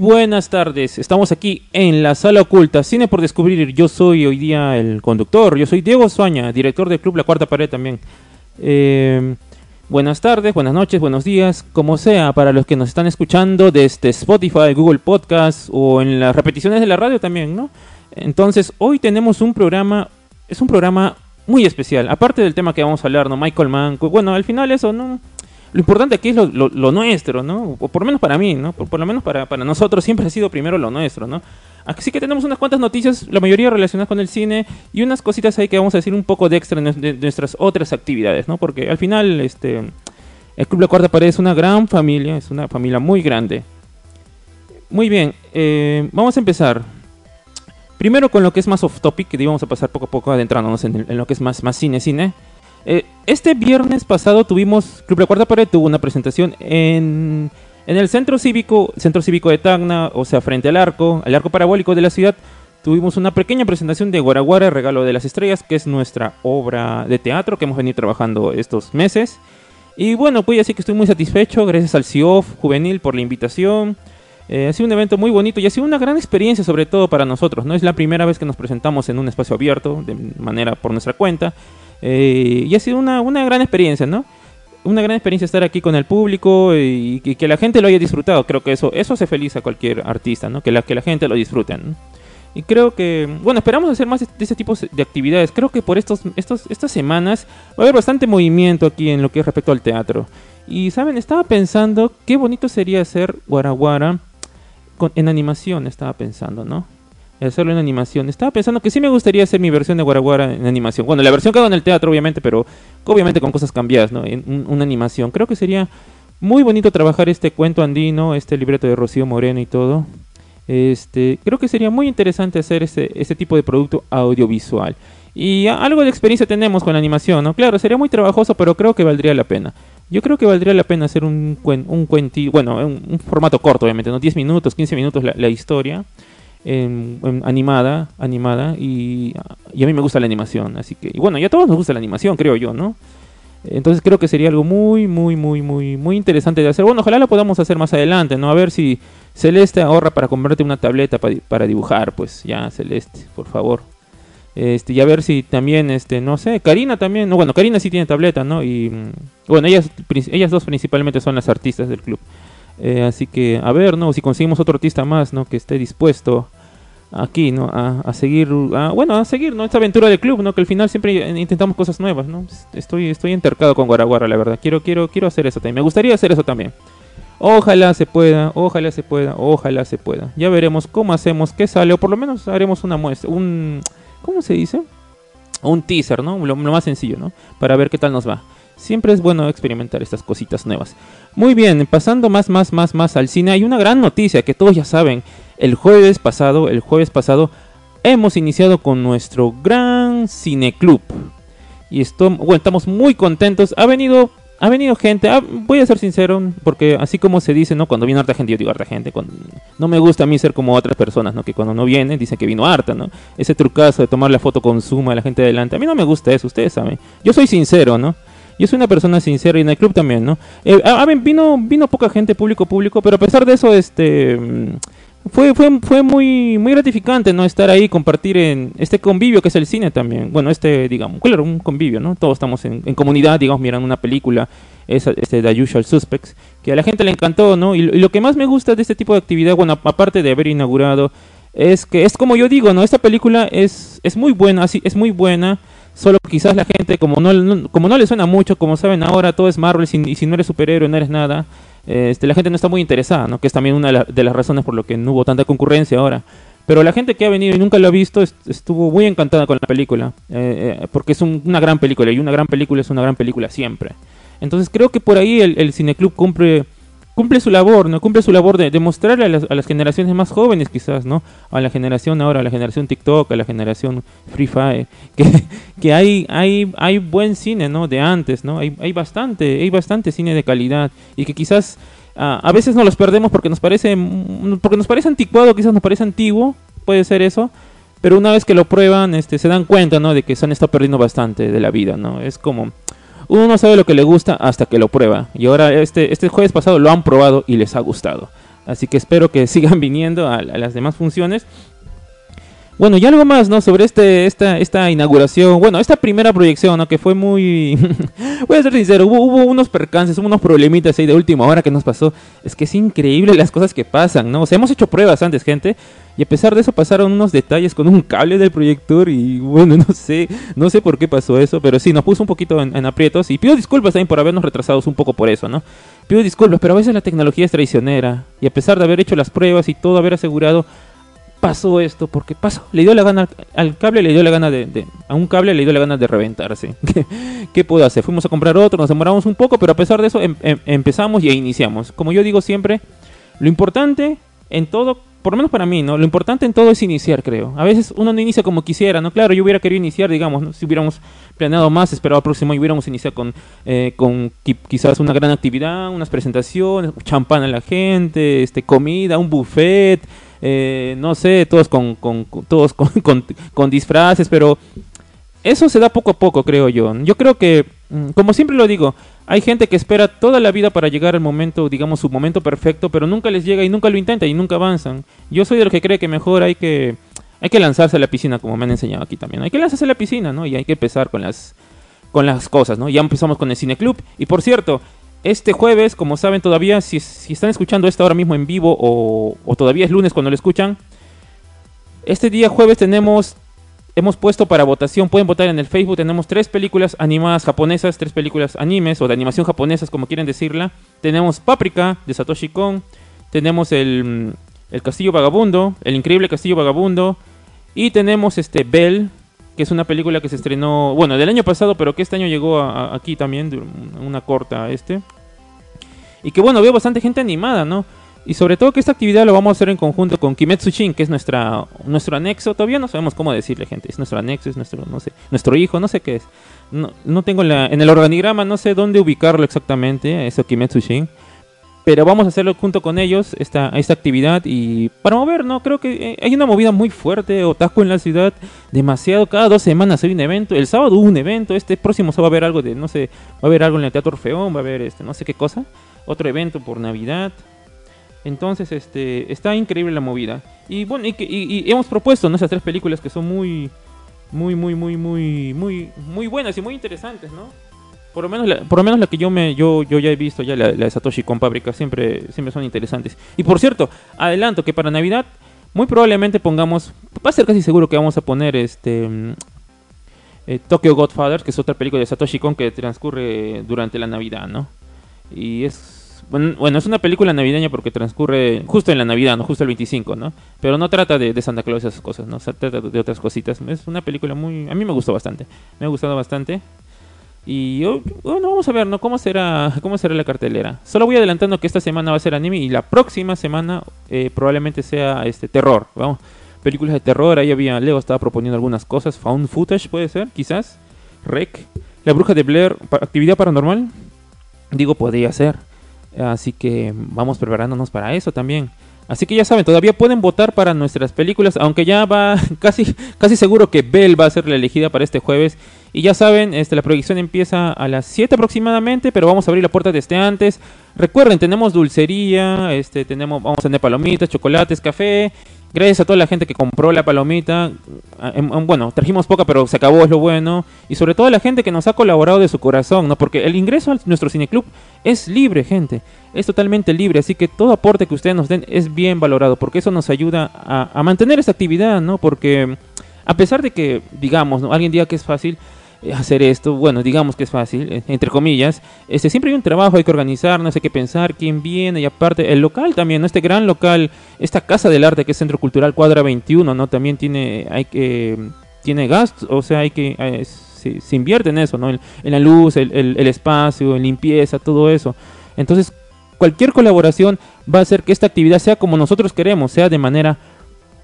Buenas tardes, estamos aquí en la sala oculta, Cine por Descubrir. Yo soy hoy día el conductor, yo soy Diego Suaña, director del Club La Cuarta Pared también. Eh, buenas tardes, buenas noches, buenos días, como sea, para los que nos están escuchando desde Spotify, Google Podcast o en las repeticiones de la radio también, ¿no? Entonces, hoy tenemos un programa, es un programa muy especial, aparte del tema que vamos a hablar, ¿no? Michael Mann, bueno, al final eso, ¿no? Lo importante aquí es lo, nuestro, ¿no? O por lo menos para mí, ¿no? Por, lo menos para, para, nosotros siempre ha sido primero lo nuestro, ¿no? Así que tenemos unas cuantas noticias, la mayoría relacionadas con el cine, y unas cositas ahí que vamos a decir un poco de extra de, nuestras otras actividades, ¿no? Porque al final, este, el Club La Cuarta Pared es una gran familia, es una familia muy grande. Muy bien, eh, vamos a empezar. Primero con lo que es más off topic, que vamos a pasar poco a poco adentrándonos en, en lo que es más, más cine, cine. Eh, este viernes pasado tuvimos, Club La Cuarta Pared tuvo una presentación en, en el Centro Cívico, Centro Cívico de Tacna, o sea, frente al arco, al arco parabólico de la ciudad. Tuvimos una pequeña presentación de Guaraguara, Regalo de las Estrellas, que es nuestra obra de teatro que hemos venido trabajando estos meses. Y bueno, pues así que estoy muy satisfecho, gracias al CIOF Juvenil por la invitación. Eh, ha sido un evento muy bonito y ha sido una gran experiencia sobre todo para nosotros. No es la primera vez que nos presentamos en un espacio abierto, de manera por nuestra cuenta. Eh, y ha sido una, una, gran experiencia, ¿no? Una gran experiencia estar aquí con el público y, que la gente lo haya disfrutado. Creo que eso, eso hace feliz a cualquier artista, ¿no? Que la, que la gente lo disfrute, Y creo que, bueno, esperamos hacer más de ese tipo de actividades. Creo que por estos, estos, estas semanas va a haber bastante movimiento aquí en lo que es respecto al teatro. Y, ¿saben? Estaba pensando qué bonito sería hacer Guaraguara con, en animación, estaba pensando, ¿no? Hacerlo en animación. Estaba pensando que sí me gustaría hacer mi versión de Guaraguara en animación. Bueno, la versión que hago en el teatro, obviamente, pero obviamente con cosas cambiadas, ¿no? En una animación. Creo que sería muy bonito trabajar este cuento andino, este libreto de Rocío Moreno y todo. Este, creo que sería muy interesante hacer este, este tipo de producto audiovisual. Y algo de experiencia tenemos con la animación, ¿no? Claro, sería muy trabajoso, pero creo que valdría la pena. Yo creo que valdría la pena hacer un, cuen, un cuentito, bueno, un, formato corto, obviamente, ¿no? 10 minutos, 15 minutos la historia animada, animada y, y, a mí me gusta la animación, así que, y bueno, ya a todos nos gusta la animación, creo yo, ¿no? Entonces creo que sería algo muy, muy, muy, muy, muy interesante de hacer. Bueno, ojalá lo podamos hacer más adelante, ¿no? A ver si Celeste ahorra para comprarte una tableta para, dibujar, pues ya, Celeste, por favor. Este, y a ver si también, este, no sé, Karina también, no, bueno, Karina sí tiene tableta, ¿no? Y bueno, ellas, ellas dos principalmente son las artistas del club. Eh, así que, a ver, ¿no? Si conseguimos otro artista más, ¿no? Que esté dispuesto aquí, ¿no? A, seguir, bueno, a seguir, ¿no? Esta aventura del club, ¿no? Que al final siempre intentamos cosas nuevas, ¿no? Estoy, estoy entercado con Guaraguara, la verdad. Quiero, quiero, quiero hacer eso también. Me gustaría hacer eso también. Ojalá se pueda, ojalá se pueda, ojalá se pueda. Ya veremos cómo hacemos, qué sale, o por lo menos haremos una muestra, un... ¿Cómo se dice? Un teaser, ¿no? lo más sencillo, ¿no? Para ver qué tal nos va. Siempre es bueno experimentar estas cositas nuevas. Muy bien, pasando más, más, más, más al cine, hay una gran noticia que todos ya saben. El jueves pasado, el jueves pasado, hemos iniciado con nuestro gran cineclub. Y esto, bueno, estamos muy contentos. Ha venido, ha venido gente. Voy a ser sincero, porque así como se dice, ¿no? Cuando viene harta gente, yo digo harta gente. no me gusta a mí ser como otras personas, ¿no? Que cuando no vienen dicen que vino harta, ¿no? Ese trucazo de tomar la foto con suma a la gente adelante. A mí no me gusta eso, ustedes saben. Yo soy sincero, ¿no? Yo soy una persona sincera y en el club también, ¿no? Eh, a, ver, vino, vino poca gente, público, público, pero a pesar de eso, este... Mm, fue, fue, fue muy, muy gratificante, ¿no? Estar ahí, compartir en este convivio que es el cine también. Bueno, este, digamos, claro, un convivio, ¿no? Todos estamos en, comunidad, digamos, mirando una película, es este, The Usual Suspects, que a la gente le encantó, ¿no? Y, lo que más me gusta de este tipo de actividad, bueno, aparte de haber inaugurado, es que es como yo digo, ¿no? Esta película es, es muy buena, así, es muy buena, Solo quizás la gente, como no, como no le suena mucho, como saben ahora todo es Marvel y si no eres superhéroe no eres nada, este, la gente no está muy interesada, ¿no? que es también una de, las razones por lo que no hubo tanta concurrencia ahora. Pero la gente que ha venido y nunca lo ha visto estuvo muy encantada con la película, eh, eh, porque es una gran película y una gran película es una gran película siempre. Entonces creo que por ahí el, el Cineclub cumple cumple su labor, ¿no? Cumple su labor de, mostrarle a las, generaciones más jóvenes quizás, ¿no? A la generación ahora, a la generación TikTok, a la generación Free Fire, que, que hay, hay, hay buen cine, ¿no? De antes, ¿no? Hay, hay bastante, hay bastante cine de calidad y que quizás ah, a veces no los perdemos porque nos parece, porque nos parece anticuado, quizás nos parece antiguo, puede ser eso, pero una vez que lo prueban, este, se dan cuenta, ¿no? De que se han estado perdiendo bastante de la vida, ¿no? Es como uno no sabe lo que le gusta hasta que lo prueba. Y ahora este, este jueves pasado lo han probado y les ha gustado. Así que espero que sigan viniendo a, las demás funciones. Bueno, y algo más, ¿no? Sobre este, esta, esta inauguración, bueno, esta primera proyección. Que fue muy... Voy a ser sincero, hubo, hubo, unos percances, hubo unos problemitas ahí de última hora que nos pasó. Es que es increíble las cosas que pasan, ¿no? O sea, hemos hecho pruebas antes, gente, y a pesar de eso pasaron unos detalles con un cable del proyector y bueno, no sé, no sé por qué pasó eso, pero sí, nos puso un poquito en, aprietos y pido disculpas también por habernos retrasados un poco por eso, ¿no? Pido disculpas, pero a veces la tecnología es traicionera y a pesar de haber hecho las pruebas y todo, haber asegurado, pasó esto, porque pasó, le dio la gana al cable, le dio la gana de, a un cable le dio la gana de reventarse. ¿Qué, ¿Qué, puedo hacer? Fuimos a comprar otro, nos demoramos un poco, pero a pesar de eso em, em, empezamos y iniciamos. Como yo digo siempre, lo importante en todo por lo menos para mí, ¿no? Lo importante en todo es iniciar, creo. A veces uno no inicia como quisiera, ¿no? Claro, yo hubiera querido iniciar, digamos, si hubiéramos planeado más, esperado al próximo y hubiéramos iniciado con, eh, con quizás una gran actividad, unas presentaciones, champán a la gente, este, comida, un buffet, eh, no sé, todos con, con, todos con, con disfraces, pero eso se da poco a poco, creo yo. Yo creo que, como siempre lo digo, hay gente que espera toda la vida para llegar al momento, digamos, su momento perfecto, pero nunca les llega y nunca lo intenta y nunca avanzan. Yo soy de los que cree que mejor hay que, hay que lanzarse a la piscina, como me han enseñado aquí también. Hay que lanzarse a la piscina, ¿no? Y hay que empezar con las, con las cosas, ¿no? Ya empezamos con el Cine Club. Y por cierto, este jueves, como saben todavía, si, si están escuchando esto ahora mismo en vivo o, o todavía es lunes cuando lo escuchan, este día jueves tenemos hemos puesto para votación, pueden votar en el Facebook, tenemos tres películas animadas japonesas, tres películas animes o de animación japonesas, como quieren decirla. Tenemos Paprika de Satoshi Kon, tenemos el, mm, el Castillo Vagabundo, el increíble Castillo Vagabundo, y tenemos este Bell, que es una película que se estrenó, bueno, del año pasado, pero que este año llegó aquí también, una corta este. Y que bueno, veo bastante gente animada, ¿no? Y sobre todo que esta actividad lo vamos a hacer en conjunto con Kimetsu Shin, que es nuestra, nuestro anexo. Todavía no sabemos cómo decirle, gente. Es nuestro anexo, es nuestro, no sé, nuestro hijo, no sé qué es. No, no tengo la, en el organigrama, no sé dónde ubicarlo exactamente, eso Kimetsu Shin. Pero vamos a hacerlo junto con ellos, esta, esta actividad. Y para mover, ¿no? Creo que eh, hay una movida muy fuerte, otaku en la ciudad. Demasiado, cada dos semanas hay un evento. El sábado hubo un evento, este próximo se va a haber algo de, no sé, va a haber algo en el Teatro Orfeón, va a haber este, no sé qué cosa. Otro evento por Navidad. Entonces, este, está increíble la movida. Y bueno, y, hemos propuesto ¿no? esas tres películas que son muy, muy, muy, muy, muy, muy, muy buenas y muy interesantes, ¿no? Por lo menos, la, por lo menos la que yo me, yo, yo ya he visto ya la, de Satoshi con Paprika siempre, siempre son interesantes. Y por cierto, adelanto que para Navidad muy probablemente pongamos, va a ser casi seguro que vamos a poner este eh, Tokyo Godfather, que es otra película de Satoshi Kon que transcurre durante la Navidad, ¿no? Y es bueno, es una película navideña porque transcurre justo en la Navidad, ¿no? Justo el 25, ¿no? Pero no trata de, Santa Claus y esas cosas, ¿no? Se trata de otras cositas. Es una película muy... A mí me gustó bastante. Me ha gustado bastante. Y bueno, vamos a ver, ¿no? ¿Cómo será, ¿Cómo será la cartelera? Solo voy adelantando que esta semana va a ser anime y la próxima semana eh, probablemente sea este terror. Vamos, películas de terror. Ahí había, Leo estaba proponiendo algunas cosas. Found footage puede ser, quizás. Rec. La bruja de Blair, actividad paranormal. Digo, podría ser. Así que vamos preparándonos para eso también. Así que ya saben, todavía pueden votar para nuestras películas, aunque ya va casi, casi seguro que Bell va a ser la elegida para este jueves. Y ya saben, este, la proyección empieza a las 7 aproximadamente, pero vamos a abrir la puerta desde antes. Recuerden, tenemos dulcería, este, tenemos, vamos a tener palomitas, chocolates, café Gracias a toda la gente que compró la palomita. Ah, em, em, bueno, trajimos poca, pero se acabó, es lo bueno. Y sobre todo a la gente que nos ha colaborado de su corazón, ¿no? Porque el ingreso a nuestro cineclub es libre, gente. Es totalmente libre. Así que todo aporte que ustedes nos den es bien valorado. Porque eso nos ayuda a, mantener esa actividad, ¿no? Porque a pesar de que, digamos, alguien diga que es fácil, hacer esto, bueno, digamos que es fácil, eh, entre comillas, este, siempre hay un trabajo, hay que organizar, no sé qué pensar, quién viene, y aparte el local también, este gran local, esta casa del arte que es Centro Cultural Cuadra 21, ¿no? También tiene, hay que, tiene gastos, o sea, hay que, eh, se, invierte en eso, ¿no? En, la luz, el, el, espacio, en limpieza, todo eso. Entonces, cualquier colaboración va a hacer que esta actividad sea como nosotros queremos, sea de manera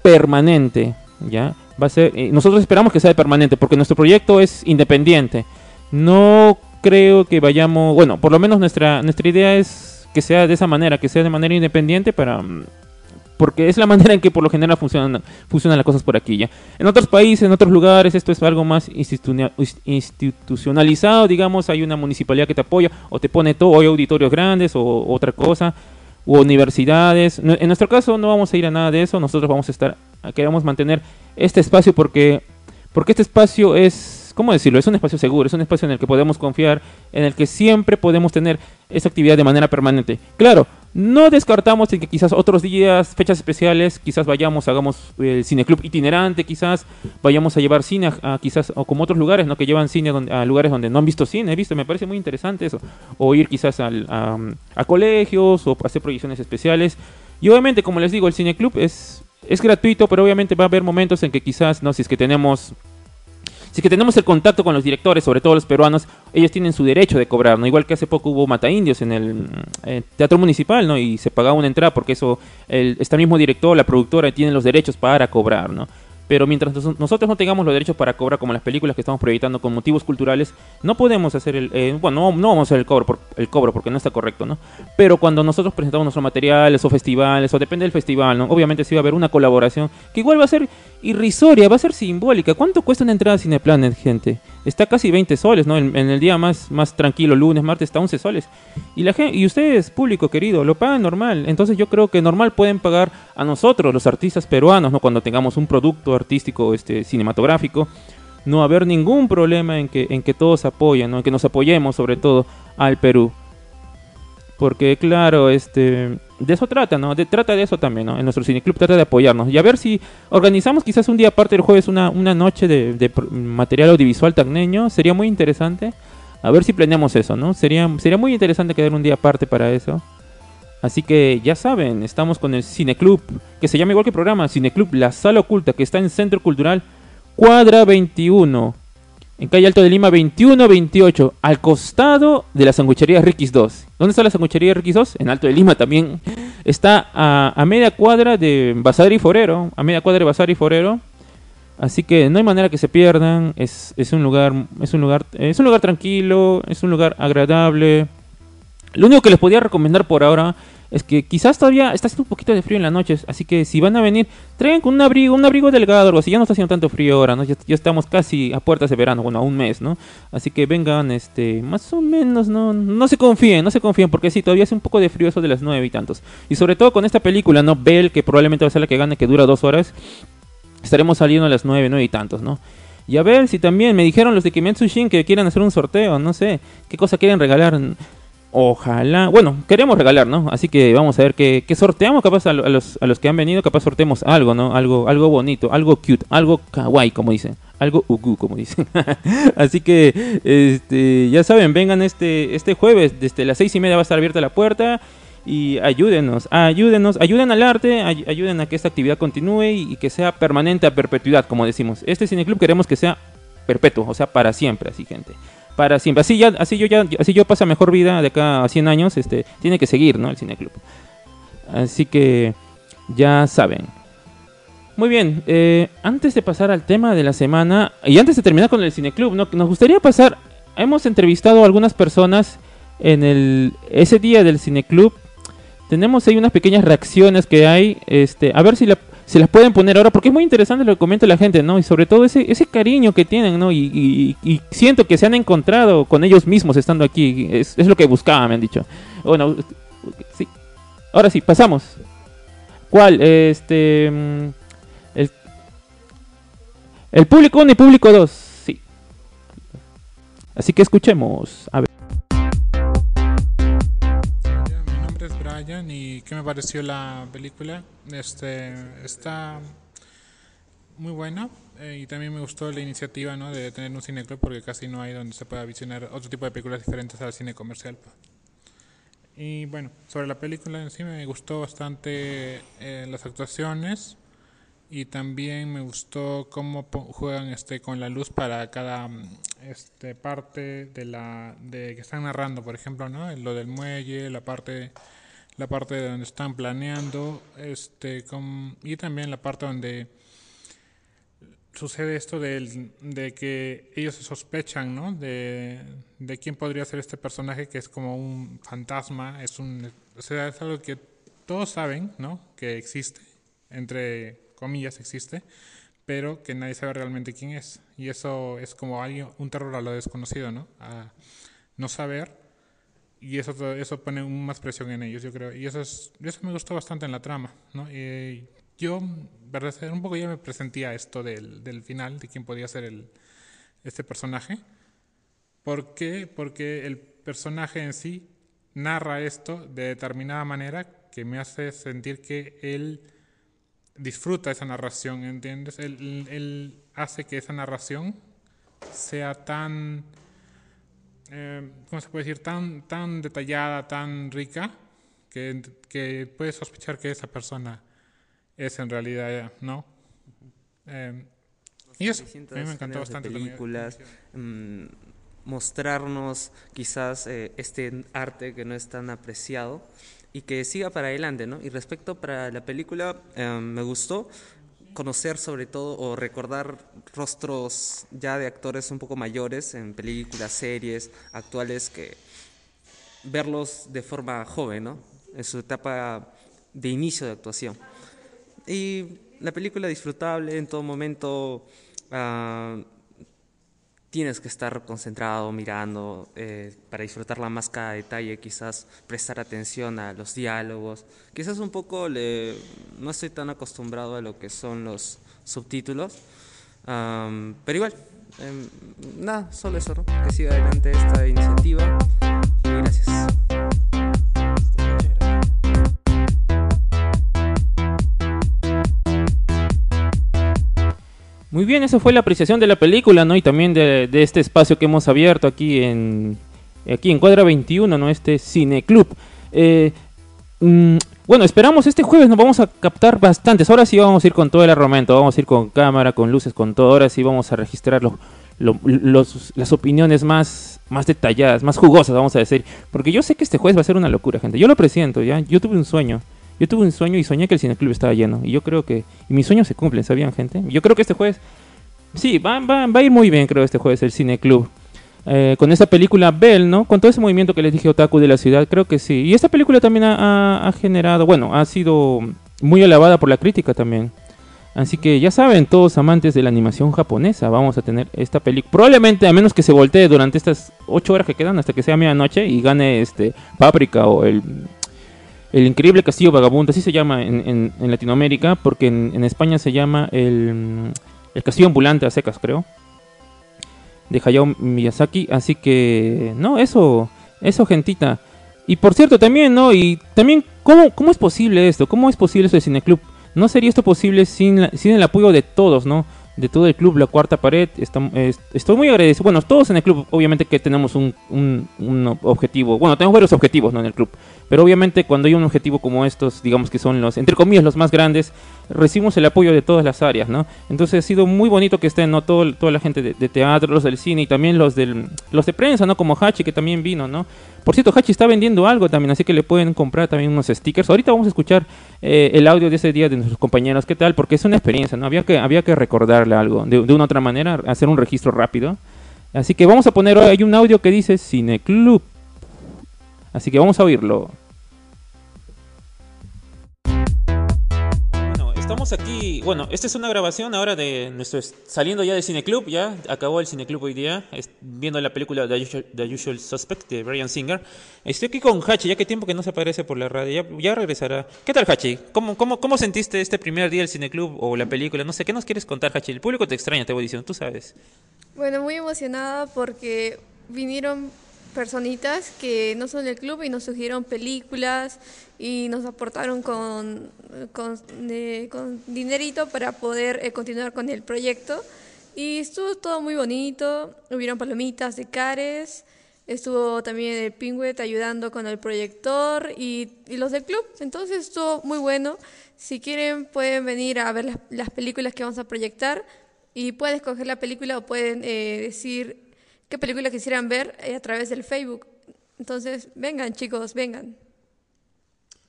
permanente, ¿ya? Va a ser, eh, nosotros esperamos que sea permanente porque nuestro proyecto es independiente. No creo que vayamos, bueno, por lo menos nuestra nuestra idea es que sea de esa manera, que sea de manera independiente para mm, porque es la manera en que por lo general funcionan, funcionan las cosas por aquí ya. En otros países, en otros lugares, esto es algo más institucionalizado, digamos, hay una municipalidad que te apoya o te pone todo, hay auditorios grandes o otra cosa, u universidades. En nuestro caso no vamos a ir a nada de eso, nosotros vamos a estar, queremos mantener este espacio porque, porque este espacio es ¿cómo decirlo? Es un espacio seguro, es un espacio en el que podemos confiar, en el que siempre podemos tener esa actividad de manera permanente. Claro, no descartamos que quizás otros días, fechas especiales, quizás vayamos, hagamos el cineclub itinerante, quizás vayamos a llevar cine a, quizás, o como otros lugares, ¿no? Que llevan cine a lugares donde no han visto cine, he visto, me parece muy interesante eso. O ir quizás a, a, colegios o hacer proyecciones especiales. Y obviamente, como les digo, el cineclub es, es gratuito, pero obviamente va a haber momentos en que quizás, no, si es que tenemos si que tenemos el contacto con los directores, sobre todo los peruanos, ellos tienen su derecho de cobrar, ¿no? Igual que hace poco hubo Mata Indios en el eh, Teatro Municipal, ¿no? Y se pagaba una entrada porque eso, el, este mismo director, la productora, tienen los derechos para cobrar, ¿no? pero mientras nosotros no tengamos los derechos para cobrar como las películas que estamos proyectando con motivos culturales, no podemos hacer el, eh, bueno, no, vamos a hacer el cobro, por, el cobro porque no está correcto, ¿no? Pero cuando nosotros presentamos nuestros materiales o festivales, o depende del festival, ¿no? Obviamente sí va a haber una colaboración que igual va a ser irrisoria, va a ser simbólica. ¿Cuánto cuesta una entrada a Cineplanet, gente? Está casi 20 soles, ¿no? En, el día más, más tranquilo, lunes, martes, está 11 soles. Y la gente, y ustedes, público querido, lo pagan normal. Entonces yo creo que normal pueden pagar a nosotros, los artistas peruanos, ¿no? Cuando tengamos un producto artístico este, cinematográfico, no haber ningún problema en que, en que todos apoyen, ¿no? en que nos apoyemos sobre todo al Perú. Porque claro, este de eso trata, ¿no? Trata de eso también, ¿no? En nuestro cineclub trata de apoyarnos. Y a ver si organizamos quizás un día aparte del jueves una, una noche de, de, material audiovisual tagneño. Sería muy interesante. A ver si planeamos eso, ¿no? Sería, sería muy interesante quedar un día aparte para eso. Así que ya saben, estamos con el Cineclub, que se llama igual que el programa, Cineclub La Sala Oculta, que está en Centro Cultural Cuadra 21, en calle Alto de Lima 2128, al costado de la sanguichería Riquis 2. ¿Dónde está la sanguichería Riquis 2? En Alto de Lima también. Está a, media cuadra de Bazar y Forero, a media cuadra de Bazar y Forero. Así que no hay manera que se pierdan. Es, es un lugar, es un lugar, es un lugar tranquilo, es un lugar agradable. Lo único que les podía recomendar por ahora es que quizás todavía está haciendo un poquito de frío en las noches, así que si van a venir, traigan un abrigo, un abrigo delgado, algo así, ya no está haciendo tanto frío ahora, ¿no? Ya, estamos casi a puertas de verano, bueno, a un mes, ¿no? Así que vengan, este, más o menos, no, no se confíen, no se confíen, porque sí, todavía hace un poco de frío eso de las nueve y tantos. Y sobre todo con esta película, ¿no? Bell, que probablemente va a ser la que gane, que dura dos horas, estaremos saliendo a las nueve, nueve y tantos, ¿no? Y a ver si también me dijeron los de Kimetsu Shin que quieren hacer un sorteo, no sé, qué cosa quieren regalar. Ojalá, bueno, queremos regalar, ¿no? Así que vamos a ver qué, sorteamos, capaz a, los, que han venido, capaz sorteemos algo, ¿no? Algo, algo bonito, algo cute, algo kawaii, como dicen, algo ugu, como dicen. Así que, este, ya saben, vengan este, este jueves, desde las seis y media va a estar abierta la puerta y ayúdenos, ayúdenos, ayuden al arte, ayuden a que esta actividad continúe y, que sea permanente a perpetuidad, como decimos. Este cineclub queremos que sea perpetuo, o sea, para siempre, así gente para siempre. Así ya, así yo ya, así yo pasa mejor vida de acá a 100 años, este, tiene que seguir, ¿no? El cineclub. Así que ya saben. Muy bien, eh, antes de pasar al tema de la semana y antes de terminar con el cineclub, ¿no? nos gustaría pasar. Hemos entrevistado a algunas personas en el ese día del cineclub. Tenemos ahí unas pequeñas reacciones que hay. Este, a ver si la se las pueden poner ahora, porque es muy interesante lo que comenta la gente, ¿no? Y sobre todo ese, ese cariño que tienen, ¿no? Y, siento que se han encontrado con ellos mismos estando aquí. Es, lo que buscaba, me han dicho. Bueno, sí. Ahora sí, pasamos. ¿Cuál? Este. Mm, el, el público 1 y público 2. Sí. Así que escuchemos. A ver. Y qué me pareció la película. Este está muy buena eh, y también me gustó la iniciativa ¿no? de tener un cine club porque casi no hay donde se pueda visionar otro tipo de películas diferentes al cine comercial. Y bueno, sobre la película en sí me gustó bastante eh, las actuaciones y también me gustó cómo juegan este con la luz para cada este parte de la de que están narrando, por ejemplo, ¿no? Lo del muelle, la parte la parte donde están planeando, este, y también la parte donde sucede esto de, de que ellos se sospechan, ¿no? De, de, quién podría ser este personaje que es como un fantasma, es un, o sea, es algo que todos saben, ¿no? Que existe, entre comillas existe, pero que nadie sabe realmente quién es. Y eso es como alguien, un terror a lo desconocido, ¿no? No saber y eso eso pone más presión en ellos, yo creo. Y eso es, eso me gustó bastante en la trama, ¿no? Y yo, verdad, un poco ya me presentía esto del, del final, de quién podía ser el, este personaje. ¿Por qué? Porque el personaje en sí narra esto de determinada manera que me hace sentir que él disfruta esa narración, ¿entiendes? Él, él hace que esa narración sea tan, eh, ¿cómo se puede decir? Tan, tan detallada, tan rica, que, que puedes sospechar que esa persona es en realidad, ¿no? Eh, y eso, a mí me encantó bastante. Películas, mm, mostrarnos quizás eh, este arte que no es tan apreciado y que siga para adelante, ¿no? Y respecto para la película, eh, me gustó conocer sobre todo o recordar rostros ya de actores un poco mayores en películas, series actuales que verlos de forma joven, ¿no? En su etapa de inicio de actuación. Y la película disfrutable en todo momento. Uh, tienes que estar concentrado mirando eh, para disfrutarla más cada detalle, quizás prestar atención a los diálogos. Quizás un poco no estoy tan acostumbrado a lo que son los subtítulos, um, pero igual, eh, nada, solo eso, ¿no? que siga adelante esta iniciativa y gracias. Muy bien, esa fue la apreciación de la película, ¿no? Y también de, este espacio que hemos abierto aquí en aquí en Cuadra 21, ¿no? Este Cine Club. Eh, mm, bueno, esperamos este jueves nos vamos a captar bastantes. Ahora sí vamos a ir con todo el armamento, vamos a ir con cámara, con luces, con todo. Ahora sí vamos a registrar las opiniones más, más detalladas, más jugosas, vamos a decir. Porque yo sé que este jueves va a ser una locura, gente. Yo lo presiento, ¿ya? Yo tuve un sueño. Yo tuve un sueño y soñé que el cineclub estaba lleno. Y yo creo que. Y mis sueños se cumplen, ¿sabían, gente? Yo creo que este jueves. Sí, va, va, va a ir muy bien, creo, este jueves el cineclub. Eh, con esa película Bell, ¿no? Con todo ese movimiento que les dije Otaku de la ciudad, creo que sí. Y esta película también ha, generado, bueno, ha sido muy alabada por la crítica también. Así que ya saben, todos amantes de la animación japonesa, vamos a tener esta película. Probablemente, a menos que se voltee durante estas 8 horas que quedan hasta que sea medianoche y gane este Paprika o el el increíble castillo vagabundo, así se llama en, en, Latinoamérica, porque en, España se llama el, el, castillo ambulante a secas, creo, de Hayao Miyazaki. Así que, no, eso, eso, gentita. Y por cierto, también, ¿no? Y también, ¿cómo, cómo es posible esto? ¿Cómo es posible esto de Cineclub? No sería esto posible sin, sin el apoyo de todos, ¿no? De todo el club, la cuarta pared. estoy muy agradecido. Bueno, todos en el club, obviamente que tenemos un, un, objetivo. Bueno, tenemos varios objetivos ¿no? en el club. Pero obviamente cuando hay un objetivo como estos, digamos que son los, entre comillas, los más grandes, recibimos el apoyo de todas las áreas, ¿no? Entonces ha sido muy bonito que estén, ¿no? Todo, toda la gente de, teatro, los del cine y también los, del, los de prensa, ¿no? Como Hachi, que también vino, ¿no? Por cierto, Hachi está vendiendo algo también, así que le pueden comprar también unos stickers. Ahorita vamos a escuchar eh, el audio de ese día de nuestros compañeros, ¿qué tal? Porque es una experiencia, ¿no? Había que, había que recordarle algo, de, de una otra manera, hacer un registro rápido. Así que vamos a poner, hay un audio que dice Cine Club. Así que vamos a oírlo. Estamos aquí, bueno, esta es una grabación ahora de nuestro, saliendo ya del cineclub, ya acabó el cineclub hoy día, viendo la película The Usual, Suspect de Brian Singer. Estoy aquí con Hachi, ya que tiempo que no se aparece por la radio, ya, regresará. ¿Qué tal Hachi? ¿Cómo, cómo, ¿Cómo sentiste este primer día del cineclub o la película? No sé, ¿qué nos quieres contar Hachi? El público te extraña, te voy diciendo, tú sabes. Bueno, muy emocionada porque vinieron personitas que no son del club y nos sugirieron películas y nos aportaron con, con, dinerito para poder eh, continuar con el proyecto. Y estuvo todo muy bonito, hubieron palomitas de cares, estuvo también el Pingüet ayudando con el proyector y, y, los del club. Entonces estuvo muy bueno. Si quieren pueden venir a ver las, las películas que vamos a proyectar y pueden escoger la película o pueden eh, decir qué película quisieran ver eh, a través del Facebook. Entonces, vengan chicos, vengan.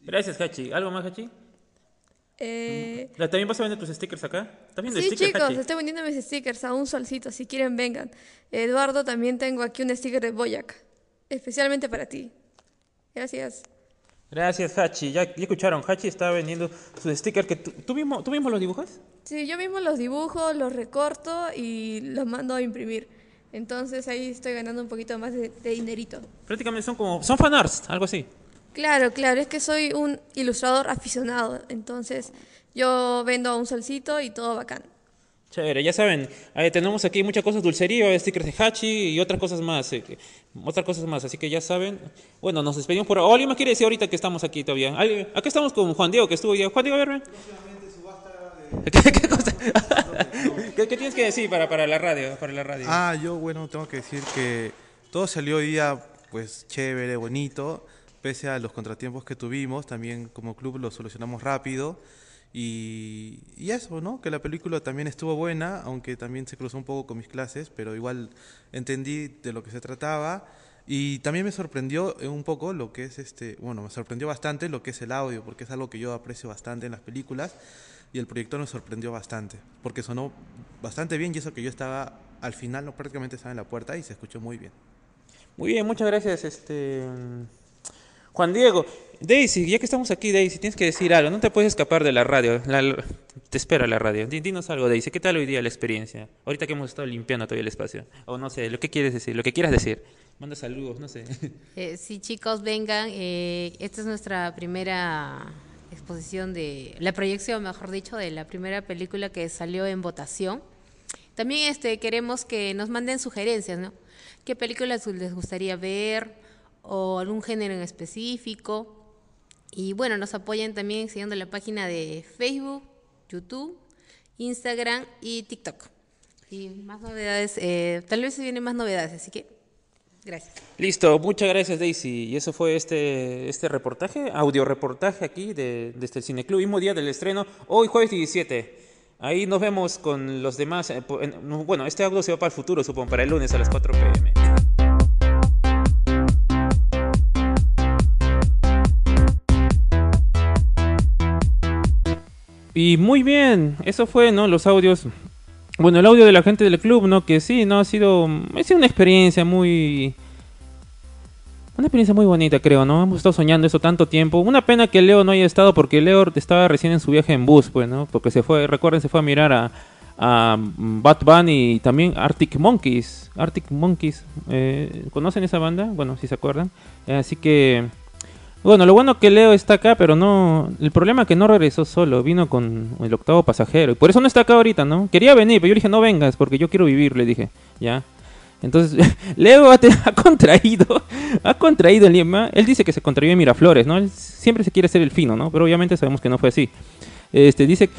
Gracias, Hachi. ¿Algo más, Hachi? Eh, ¿La- ¿También vas a vender tus stickers acá? ¿Estás viendo sí, stickers, chicos, Hachi? estoy vendiendo mis stickers a un solcito. Si quieren, vengan. Eduardo, también tengo aquí un sticker de Boyac. Especialmente para ti. Gracias. Gracias, Hachi. Ya, ya escucharon, Hachi está vendiendo sus stickers. Que tú, ¿tú, mismo, ¿Tú mismo los dibujas? Sí, yo mismo los dibujo, los recorto y los mando a imprimir. Entonces ahí estoy ganando un poquito más de, de dinerito. Prácticamente son como... Son fanarts, algo así. Claro, claro, es que soy un ilustrador aficionado. Entonces yo vendo un solcito y todo bacán. Chévere, ya saben, ahí tenemos aquí muchas cosas, dulcería, stickers de Hachi y otras cosas más, eh, otras cosas más, así que ya saben. Bueno, nos despedimos por ahora. ¿Alguien más quiere decir ahorita que estamos aquí todavía? Aquí estamos con Juan Diego, que estuvo ya. Juan Diego, a ver, ven. ¿Qué, qué cosa? ¿Qué, qué tienes que decir para, para la radio? Para la radio? Ah, yo, bueno, tengo que decir que todo salió hoy día, pues, chévere, bonito, pese a los contratiempos que tuvimos, también como club lo solucionamos rápido. Y, y eso, ¿no? Que la película también estuvo buena, aunque también se cruzó un poco con mis clases, pero igual entendí de lo que se trataba. Y también me sorprendió eh, un poco lo que es este, bueno, me sorprendió bastante lo que es el audio, porque es algo que yo aprecio bastante en las películas. Y el proyector me sorprendió bastante, porque sonó bastante bien y eso que yo estaba al final, no prácticamente estaba en la puerta y se escuchó muy bien. Muy bien, muchas gracias, este Juan Diego. Daisy, ya que estamos aquí, Daisy, tienes que decir algo. No te puedes escapar de la radio. La- te espera la radio. Di- Dinos algo, Daisy. ¿Qué tal hoy día la experiencia? Ahorita que hemos estado limpiando todavía el espacio. O no sé, lo que quieres decir, lo que quieras decir. Manda saludos, no sé. Eh, sí, chicos, vengan. eh, esta es nuestra primera exposición de la proyección, mejor dicho, de la primera película que salió en votación. También este queremos que nos manden sugerencias, ¿no? ¿Qué películas les gustaría ver o algún género en específico? Y bueno, nos apoyen también siguiendo la página de Facebook, YouTube, Instagram y TikTok. Y más novedades, eh, tal vez se vienen más novedades, así que gracias. Listo, muchas gracias, Daisy. Y eso fue este, este reportaje, audio reportaje aquí de, desde el Cineclub, mismo día del estreno, hoy jueves 17. Ahí nos vemos con los demás. eh, bueno, este audio se va para el futuro, supongo, para el lunes a las 4 pm. Y muy bien, eso fue, ¿no? Los audios. Bueno, el audio de la gente del club, ¿no? Que sí, ¿no? Ha sido, ha sido una experiencia muy... Una experiencia muy bonita, creo, ¿no? Hemos estado soñando eso tanto tiempo. Una pena que Leo no haya estado porque Leo estaba recién en su viaje en bus, pues, ¿no? Porque se fue, recuerden, se fue a mirar a, a mm, Bad Bunny y también Arctic Monkeys. Arctic Monkeys, eh, ¿conocen esa banda? Bueno, si se acuerdan. Eh, así que, bueno, lo bueno que Leo está acá, pero no. El problema es que no regresó solo, vino con el octavo pasajero. Y por eso no está acá ahorita, ¿no? Quería venir, pero yo le dije, no vengas, porque yo quiero vivir, le dije, ya. Entonces, Leo ha, contraído, ha contraído en Lima. Él dice que se contrayó en Miraflores, ¿no? Él siempre se quiere hacer el fino, ¿no? Pero obviamente sabemos que no fue así. Este, dice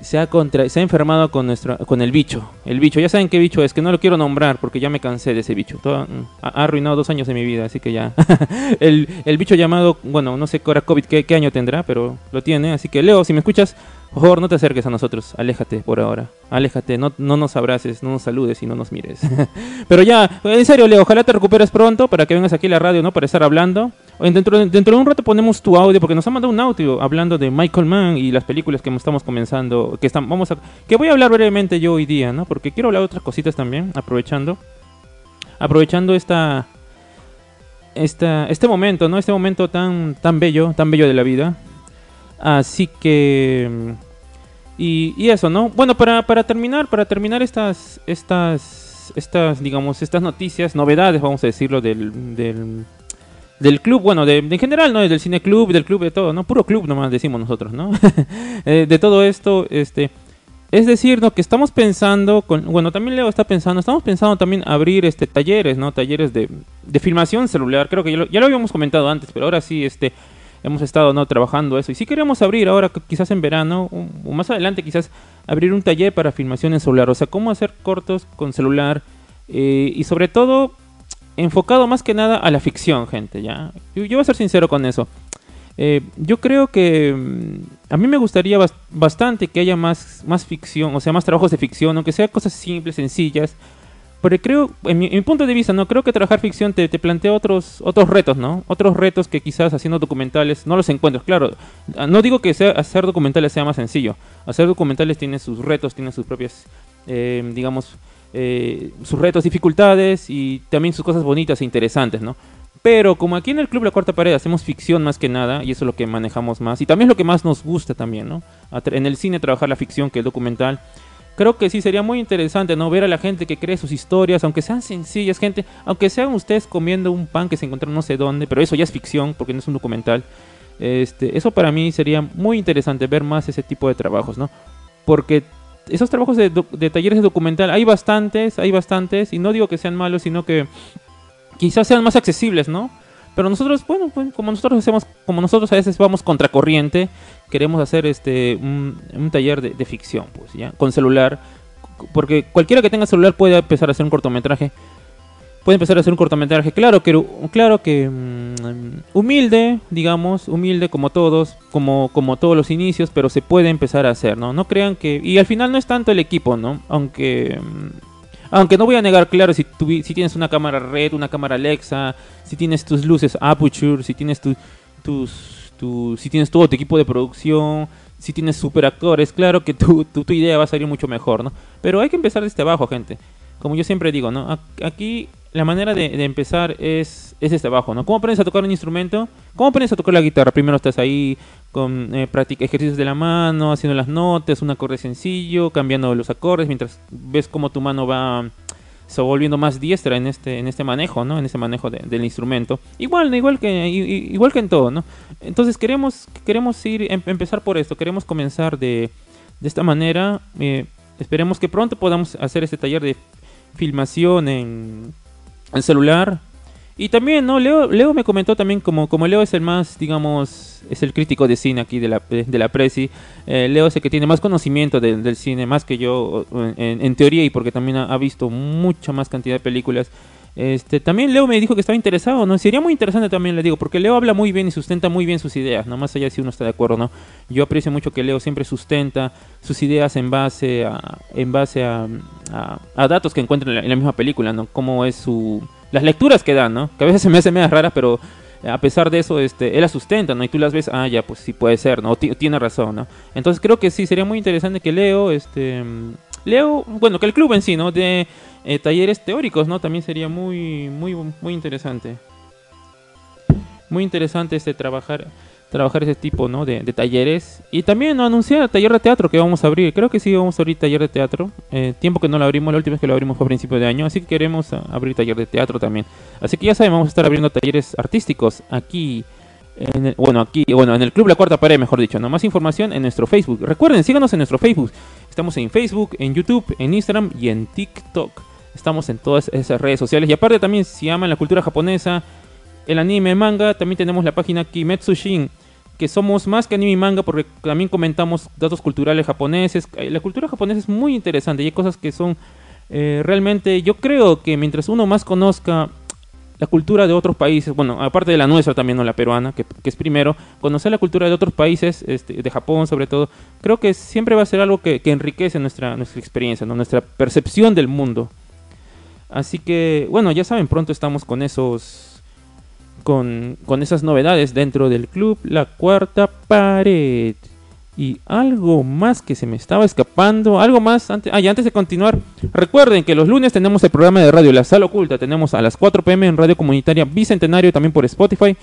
se ha, contra- se ha enfermado con nuestro, con el bicho. El bicho, ya saben qué bicho es, que no lo quiero nombrar porque ya me cansé de ese bicho. Todo- mm, ha arruinado dos años de mi vida, así que ya. el, el bicho llamado, bueno, no sé ahora COVID qué, qué año tendrá, pero lo tiene. Así que Leo, si me escuchas, por favor no te acerques a nosotros. Aléjate por ahora. Aléjate, no, no nos abraces, no nos saludes y no nos mires. pero ya, en serio, Leo, ojalá te recuperes pronto para que vengas aquí a la radio, ¿no? Para estar hablando. Dentro, de- un rato ponemos tu audio porque nos han mandado un audio hablando de Michael Mann y las películas que estamos comenzando, que están, que voy a hablar brevemente yo hoy día, ¿no? Porque quiero hablar otras cositas también, aprovechando, aprovechando esta, esta, este momento, ¿no? Este momento tan, tan bello, tan bello de la vida. Así que y, eso, ¿no? Bueno, para, para terminar, para terminar estas, estas, estas, digamos, estas noticias, novedades, vamos a decirlo, del, del, club, bueno, de, en general, ¿no? Del cine club, del club, de todo, ¿no? Puro club nomás decimos nosotros, ¿no? Eh, de todo esto, este, es decir, ¿no? Que estamos pensando, bueno, también Leo está pensando, estamos pensando también abrir, este, talleres, ¿no? Talleres de, de filmación celular, creo que ya lo habíamos comentado antes, pero ahora sí, este, hemos estado no trabajando eso. Y sí queremos abrir ahora quizás en verano o más adelante quizás abrir un taller para filmación en celular. O sea cómo hacer cortos con celular eh, y sobre todo enfocado más que nada a la ficción gente ya yo, yo voy a ser sincero con eso. Eh, yo creo que mm, a mí me gustaría bas- bastante que haya más más ficción o sea más trabajos de ficción aunque sea cosas simples sencillas Porque creo, en mi, punto de vista, no creo que trabajar ficción te, te plantea otros otros retos, ¿no? Otros retos que quizás haciendo documentales no los encuentras. Claro, ah, no digo que hacer documentales sea más sencillo. Hacer documentales tiene sus retos, tiene sus propias, eh, digamos, eh, sus retos, dificultades y también sus cosas bonitas e interesantes, ¿no? Pero como aquí en el Club La Cuarta Pared hacemos ficción más que nada, y eso es lo que manejamos más, y también es lo que más nos gusta también, ¿no? En el cine trabajar la ficción que el documental. Creo que sí sería muy interesante, ¿no? Ver a la gente que cree sus historias, aunque sean sencillas, gente, aunque sean ustedes comiendo un pan que se encontraron no sé dónde, pero eso ya es ficción, porque no es un documental. Este, eso para mí sería muy interesante ver más ese tipo de trabajos, ¿no? Porque esos trabajos de, de talleres de documental hay bastantes, hay bastantes, y no digo que sean malos, sino que quizás sean más accesibles, ¿no? Pero nosotros, bueno, pues, como nosotros hacemos, como nosotros a veces vamos contracorriente, queremos hacer este un, taller de, ficción, pues, ¿ya? Con celular, porque cualquiera que tenga celular puede empezar a hacer un cortometraje. Puede empezar a hacer un cortometraje, claro que, claro que mm, humilde, digamos, humilde como todos, como, como todos los inicios, pero se puede empezar a hacer, ¿no? No crean que... Y al final no es tanto el equipo, ¿no? Aunque... mm, aunque no voy a negar, claro, si, tuvi- si tienes una cámara red, una cámara Alexa, si tienes tus luces Aputure, si tienes tu- tus, tu- si tienes todo tu equipo de producción, si tienes super actores, claro que tu, tu, idea va a salir mucho mejor, ¿no? Pero hay que empezar desde abajo, gente. Como yo siempre digo, ¿no? Aquí la manera de, de empezar es, es desde abajo, ¿no? ¿Cómo aprendes a tocar un instrumento? ¿Cómo aprendes a tocar la guitarra? Primero estás ahí con eh, práctica, ejercicios de la mano, haciendo las notas, un acorde sencillo, cambiando los acordes, mientras ves cómo tu mano va volviendo más diestra en este en este manejo, ¿no? En este manejo de- del instrumento. Igual, igual que igual que en todo, ¿no? Entonces queremos queremos ir em- empezar por esto, queremos comenzar de, de esta manera. eh, esperemos que pronto podamos hacer este taller de filmación en, en celular. Y también, ¿no? Leo, Leo me comentó también, como, como Leo es el más, digamos, es el crítico de cine aquí de la, de la Presi, eh, Leo es el que tiene más conocimiento del- cine, más que yo, en, en teoría, y porque también ha, visto mucha más cantidad de películas. Este, también Leo me dijo que estaba interesado, ¿no? Sería muy interesante también, le digo, porque Leo habla muy bien y sustenta muy bien sus ideas, ¿no? Más allá si uno está de acuerdo, ¿no? Yo aprecio mucho que Leo siempre sustenta sus ideas en base a, en base a, a, a datos que encuentra en la, en la misma película, ¿no? Cómo es su... Las lecturas que dan, ¿no? Que a veces se me hacen medias raras, pero a pesar de eso, este, él las sustenta, ¿no? Y tú las ves, ah, ya, pues sí puede ser, ¿no? Tiene razón, ¿no? Entonces creo que sí, sería muy interesante que Leo, este... Leo, bueno, que el club en sí, ¿no? De eh, talleres teóricos, ¿no? También sería muy, muy, muy interesante. Muy interesante este trabajar trabajar ese tipo ¿no? de, talleres. Y también ¿no? anunciar taller de teatro que vamos a abrir. Creo que sí vamos a abrir taller de teatro. Eh, tiempo que no lo abrimos la última vez que lo abrimos fue a principio de año así que queremos ah, abrir taller de teatro también. Así que ya saben vamos a estar abriendo talleres artísticos aquí en el- bueno aquí bueno en el club la cuarta pared mejor dicho no más información en nuestro Facebook. Recuerden síganos en nuestro Facebook. Estamos en Facebook en YouTube en Instagram y en TikTok. Estamos en todas esas redes sociales. Y aparte también si aman la cultura japonesa el anime, manga, también tenemos la página Kimetsu Shin, que somos más que anime y manga porque también comentamos datos culturales japoneses. Eh, La cultura japonesa es muy interesante y hay cosas que son eh, realmente, yo creo que mientras uno más conozca la cultura de otros países, bueno, aparte de la nuestra también, no la peruana, que, es primero, conocer la cultura de otros países, este, de Japón sobre todo, creo que siempre va a ser algo que, que enriquece nuestra, nuestra experiencia, nuestra percepción del mundo. Así que, bueno, ya saben, pronto estamos con esos con, esas novedades dentro del club La Cuarta Pared. Y algo más que se me estaba escapando, algo más antes, ah, y antes de continuar, recuerden que los lunes tenemos el programa de radio La Sala Oculta, tenemos a las 4 pm en Radio Comunitaria Bicentenario, también por Spotify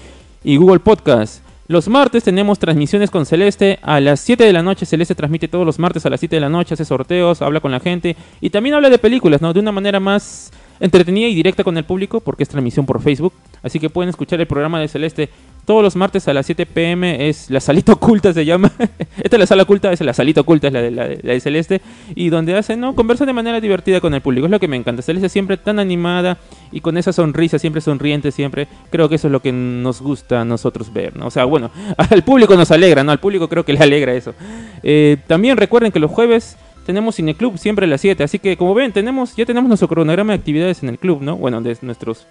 y Google Podcast. Los martes tenemos transmisiones con Celeste a las 7 de la noche. Celeste transmite todos los martes a las 7 de la noche, hace sorteos, habla con la gente y también habla de películas, ¿no? De una manera más entretenida y directa con el público porque es transmisión por Facebook. Así que pueden escuchar el programa de Celeste todos los martes a las 7 pm. Es la salita oculta, se llama. Esta es la sala oculta, es la salita oculta, es la de, la de- Celeste. Y donde hacen, ¿no? Conversa de manera divertida con el público. Es lo que me encanta. Celeste siempre tan animada y con esa sonrisa, siempre sonriente, siempre. Creo que eso es lo que nos gusta a nosotros ver, ¿no? O sea, bueno, al público nos alegra, ¿no? Al público creo que le alegra eso. Eh, también recuerden que los jueves tenemos Cineclub siempre a las 7. Así que, como ven, tenemos ya tenemos nuestro cronograma de actividades en el club, ¿no? Bueno, de nuestros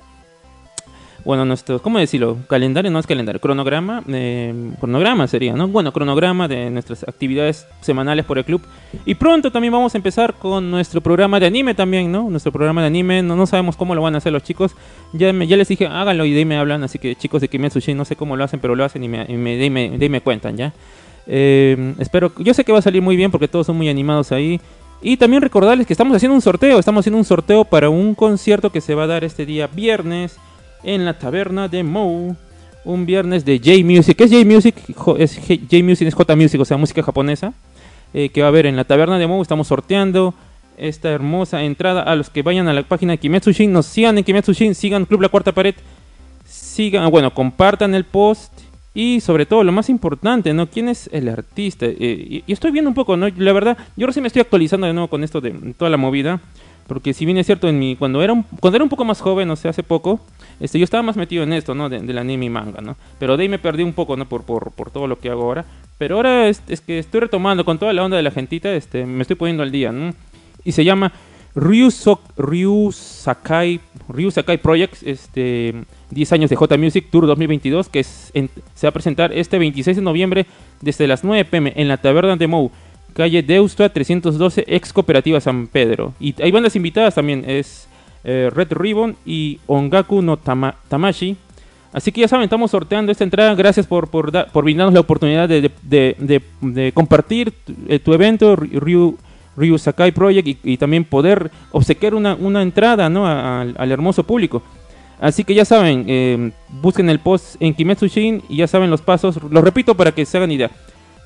bueno, nuestro, ¿cómo decirlo? Calendario, no es calendario, cronograma, eh, cronograma sería, ¿no? Bueno, cronograma de nuestras actividades semanales por el club. Y pronto también vamos a empezar con nuestro programa de anime también, ¿no? Nuestro programa de anime, no, no sabemos cómo lo van a hacer los chicos. Ya, me, ya les dije, háganlo y de ahí me hablan, así que chicos de Kimetsu no sé cómo lo hacen, pero lo hacen y me, y me, de me cuentan, ¿ya? Eh, espero, yo sé que va a salir muy bien porque todos son muy animados ahí. Y también recordarles que estamos haciendo un sorteo, estamos haciendo un sorteo para un concierto que se va a dar este día viernes en la taberna de Mou. Un viernes de J-Music. ¿Qué es J-Music? Es J-Music es J-Music, o sea, música japonesa. eh, que va a haber en la taberna de Mou. Estamos sorteando esta hermosa entrada a los que vayan a la página de Kimetsu Shin. Nos sigan en Kimetsu Shin, sigan Club La Cuarta Pared. Sigan, bueno, compartan el post. Y sobre todo, lo más importante, ¿no? ¿Quién es el artista? Eh, y, y estoy viendo un poco, ¿no? La verdad, yo recién me estoy actualizando de nuevo con esto de toda la movida. Porque si bien es cierto, en mi, cuando, era un, cuando era un poco más joven, o sea, hace poco, este, yo estaba más metido en esto, ¿no? De- del anime y manga, ¿no? Pero de ahí me perdí un poco, ¿no? Por, por, por todo lo que hago ahora. Pero ahora es, es que estoy retomando con toda la onda de la gentita, este, me estoy poniendo al día, ¿no? Y se llama Ryu, Ryu Sakai, Ryu Sakai Project, este, 10 años de J Music Tour 2022, que es en- se va a presentar este 26 de noviembre desde las 9 pm en la Taberna de Mou, calle Deustra 312, ex Cooperativa San Pedro. Y hay bandas invitadas también, es eh, Red Ribbon y Ongaku no Tama- Tamashi. Así que ya saben, estamos sorteando esta entrada. Gracias por, por, por brindarnos la oportunidad de, de- compartir eh, tu evento, Ryu, Ryu Sakai Project, y, y también poder obsequiar una, una entrada ¿no? al, hermoso público. Así que ya saben, eh, busquen el post en Kimetsu Shin y ya saben los pasos. Los repito para que se hagan idea.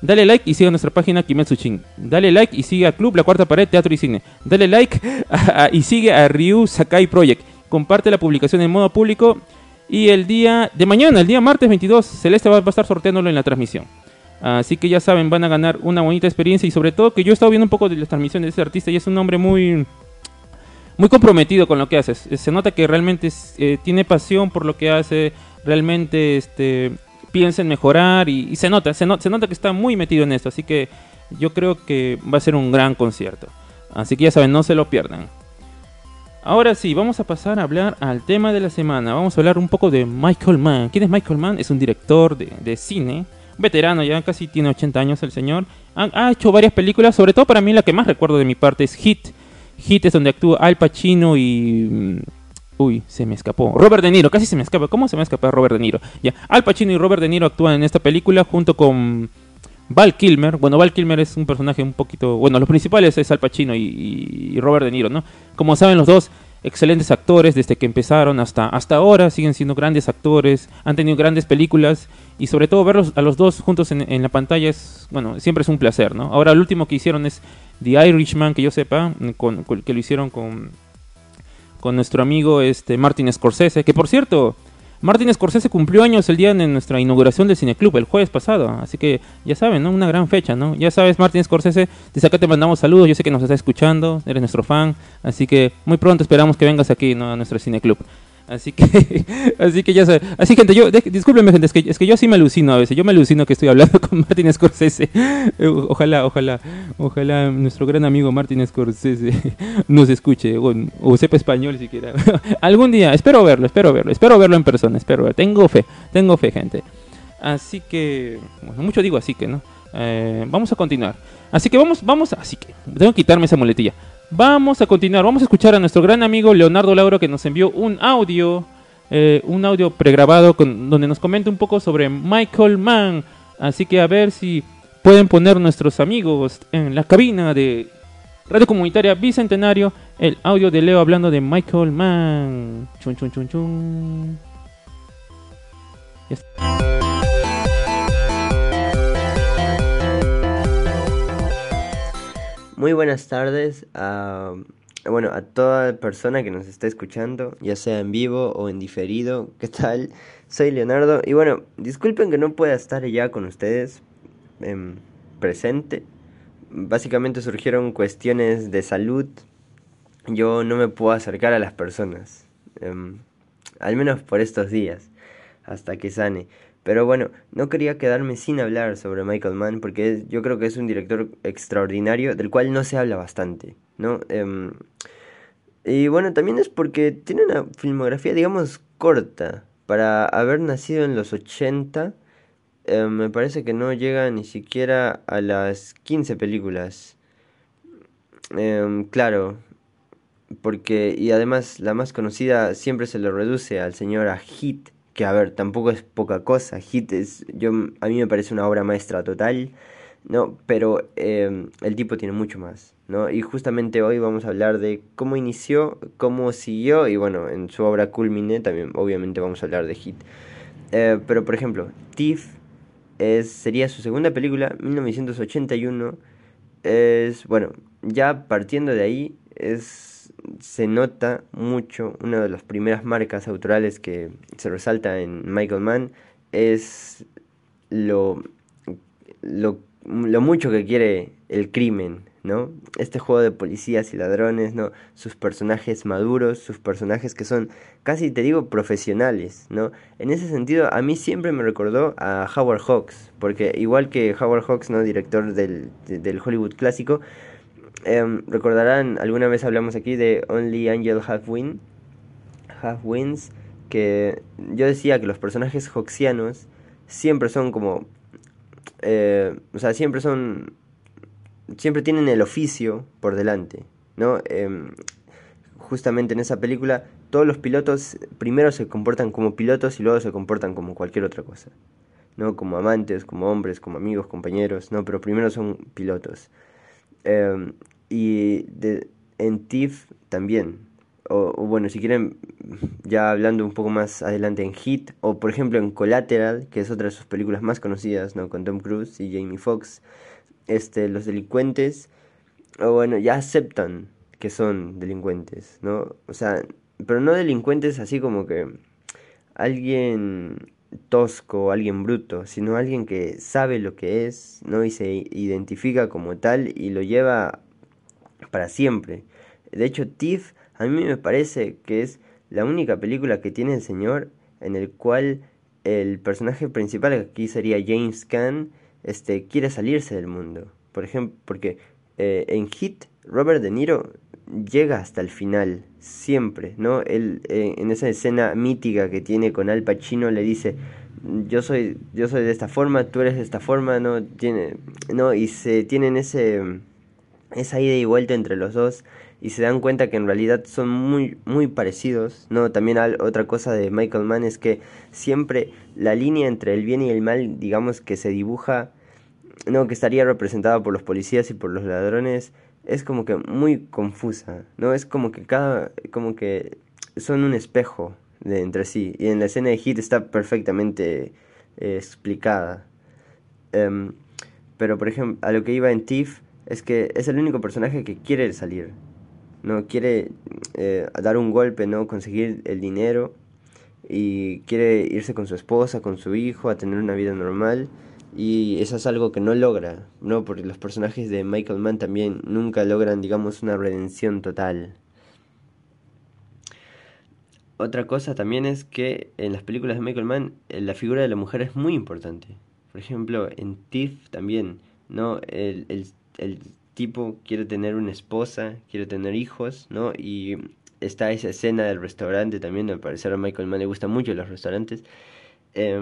Dale like y siga nuestra página Kimetsu Shin. Dale like y sigue a Club La Cuarta Pared Teatro y Cine. Dale like a- y sigue a Ryu Sakai Project. Comparte la publicación en modo público. Y el día de mañana, el día martes 22, Celeste va a estar sorteándolo en la transmisión. Así que ya saben, van a ganar una bonita experiencia. Y sobre todo que yo he estado viendo un poco de las transmisiones de ese artista y es un hombre muy muy comprometido con lo que hace. Se- nota que realmente eh, tiene pasión por lo que hace, realmente este, piensa en mejorar y, se nota, se, no- se nota que está muy metido en esto. Así que yo creo que va a ser un gran concierto. Así que ya saben, no se lo pierdan. Ahora sí, vamos a pasar a hablar al tema de la semana. Vamos a hablar un poco de Michael Mann. ¿Quién es Michael Mann? Es un director de, cine, veterano ya, casi tiene 80 años el señor. Ha, hecho varias películas, sobre todo para mí la que más recuerdo de mi parte es Hit. Hit es donde actúa Al Pacino y... mm, Uy, se me escapó. Robert De Niro, casi se me escapa. ¿Cómo se me escapa Robert De Niro? Ya, Al Pacino y Robert De Niro actúan en esta película junto con Val Kilmer. Bueno, Val Kilmer es un personaje un poquito... Bueno, los principales es Al Pacino y- y Robert De Niro, ¿no? Como saben los dos, excelentes actores desde que empezaron hasta, hasta ahora. Siguen siendo grandes actores, han tenido grandes películas. Y sobre todo verlos a los dos juntos en, en la pantalla es... Bueno, siempre es un placer, ¿no? Ahora, el último que hicieron es The Irishman, que yo sepa, con, que lo hicieron con con nuestro amigo este Martin Scorsese, que por cierto, Martin Scorsese cumplió años el día de nuestra inauguración del Cineclub, el jueves pasado, así que ya saben, ¿no? Una gran fecha, ¿no? Ya sabes, Martin Scorsese, desde acá te mandamos saludos, yo sé que nos estás escuchando, eres nuestro fan, así que muy pronto esperamos que vengas aquí. A nuestro Cineclub. Así que, así que ya sabes. Así, gente, yo, de- discúlpenme, gente, es que, es que yo sí me alucino a veces. Yo me alucino que estoy hablando con Martin Scorsese. Eh, Ojalá, ojalá, ojalá nuestro gran amigo Martin Scorsese nos escuche o, o sepa español siquiera. Algún día, espero verlo, espero verlo, espero verlo en persona, espero verlo. Tengo fe, tengo fe, gente. Así que, bueno, mucho digo así que, ¿no? Eh, vamos a continuar. Así que vamos, vamos, así que, tengo que quitarme esa muletilla. Vamos a continuar, vamos a escuchar a nuestro gran amigo Leonardo Lauro que nos envió un audio, eh, un audio pregrabado donde nos comenta un poco sobre Michael Mann. Así que a ver si pueden poner nuestros amigos en la cabina de Radio Comunitaria Bicentenario el audio de Leo hablando de Michael Mann. Chun, chun, chun, chun. Ya. Muy buenas tardes a, bueno, a toda persona que nos está escuchando, ya sea en vivo o en diferido. ¿Qué tal? Soy Leonardo y bueno, disculpen que no pueda estar ya con ustedes em, presente. Básicamente surgieron cuestiones de salud. Yo no me puedo acercar a las personas, em, al menos por estos días, hasta que sane. Pero bueno, no quería quedarme sin hablar sobre Michael Mann porque yo creo que es un director extraordinario del cual no se habla bastante, ¿no? Em, y bueno, también es porque tiene una filmografía, digamos, corta para haber nacido en los 80, eh, me parece que no llega ni siquiera a las 15 películas. Em, claro, porque, y además la más conocida siempre se lo reduce al señor a Hit, que a ver, tampoco es poca cosa. Hit es, yo, a mí me parece una obra maestra total, ¿no? Pero em, el tipo tiene mucho más, ¿no? Y justamente hoy vamos a hablar de cómo inició, cómo siguió, y bueno, en su obra culmine también obviamente vamos a hablar de Hit. Eh, pero por ejemplo, Thief es, sería su segunda película, 1981. Es, bueno, ya partiendo de ahí, es, se nota mucho, una de las primeras marcas autorales que se resalta en Michael Mann es lo, lo, mucho que quiere el crimen, ¿no? Este juego de policías y ladrones, ¿no? Sus personajes maduros, sus personajes que son casi te digo profesionales, ¿no? En ese sentido a mí siempre me recordó a Howard Hawks, porque igual que Howard Hawks, ¿no? Director del, del Hollywood clásico, em, recordarán, alguna vez hablamos aquí de Only Angel Half Win, Half Wins, que yo decía que los personajes hawksianos siempre son como, eh, o sea, siempre son siempre tienen el oficio por delante, ¿no? Em, justamente en esa película todos los pilotos primero se comportan como pilotos y luego se comportan como cualquier otra cosa, ¿no? Como amantes, como hombres, como amigos, compañeros, ¿no? Pero primero son pilotos. Em, y en TIFF también. O, o, bueno, si quieren, ya hablando un poco más adelante en Hit, o por ejemplo en Collateral, que es otra de sus películas más conocidas, ¿no? Con Tom Cruise y Jamie Foxx este, los delincuentes, o bueno, ya aceptan que son delincuentes, ¿no? O sea, pero no delincuentes así como que alguien tosco, alguien bruto, sino alguien que sabe lo que es, ¿no? Y se identifica como tal y lo lleva para siempre. De hecho, Tiff a mí me parece que es la única película que tiene el señor en el cual el personaje principal, aquí sería James Caan, este, quiere salirse del mundo. Por ejemplo, porque eh, en Hit, Robert De Niro llega hasta el final, siempre, ¿no? Él, eh, en esa escena mítica que tiene con Al Pacino, le dice, yo soy, yo soy de esta forma, tú eres de esta forma, ¿no? Tiene, ¿no? Y se tienen ese, esa ida y vuelta entre los dos y se dan cuenta que en realidad son muy muy parecidos no también otra cosa de Michael Mann es que siempre la línea entre el bien y el mal digamos que se dibuja no que estaría representada por los policías y por los ladrones es como que muy confusa no es como que cada como que son un espejo de entre sí. Y en la escena de Hit está perfectamente eh, explicada. Um, pero por ejemplo a lo que iba en Tiff es que es el único personaje que quiere salir no quiere eh, dar un golpe, no conseguir el dinero y quiere irse con su esposa, con su hijo, a tener una vida normal y eso es algo que no logra, no porque los personajes de Michael Mann también nunca logran, digamos, una redención total. Otra cosa también es que en las películas de Michael Mann eh, la figura de la mujer es muy importante. Por ejemplo, en Thief también, ¿no? El, el, el tipo quiere tener una esposa, quiere tener hijos, ¿no? Y está esa escena del restaurante también, al parecer a Michael Mann le gustan mucho los restaurantes, eh,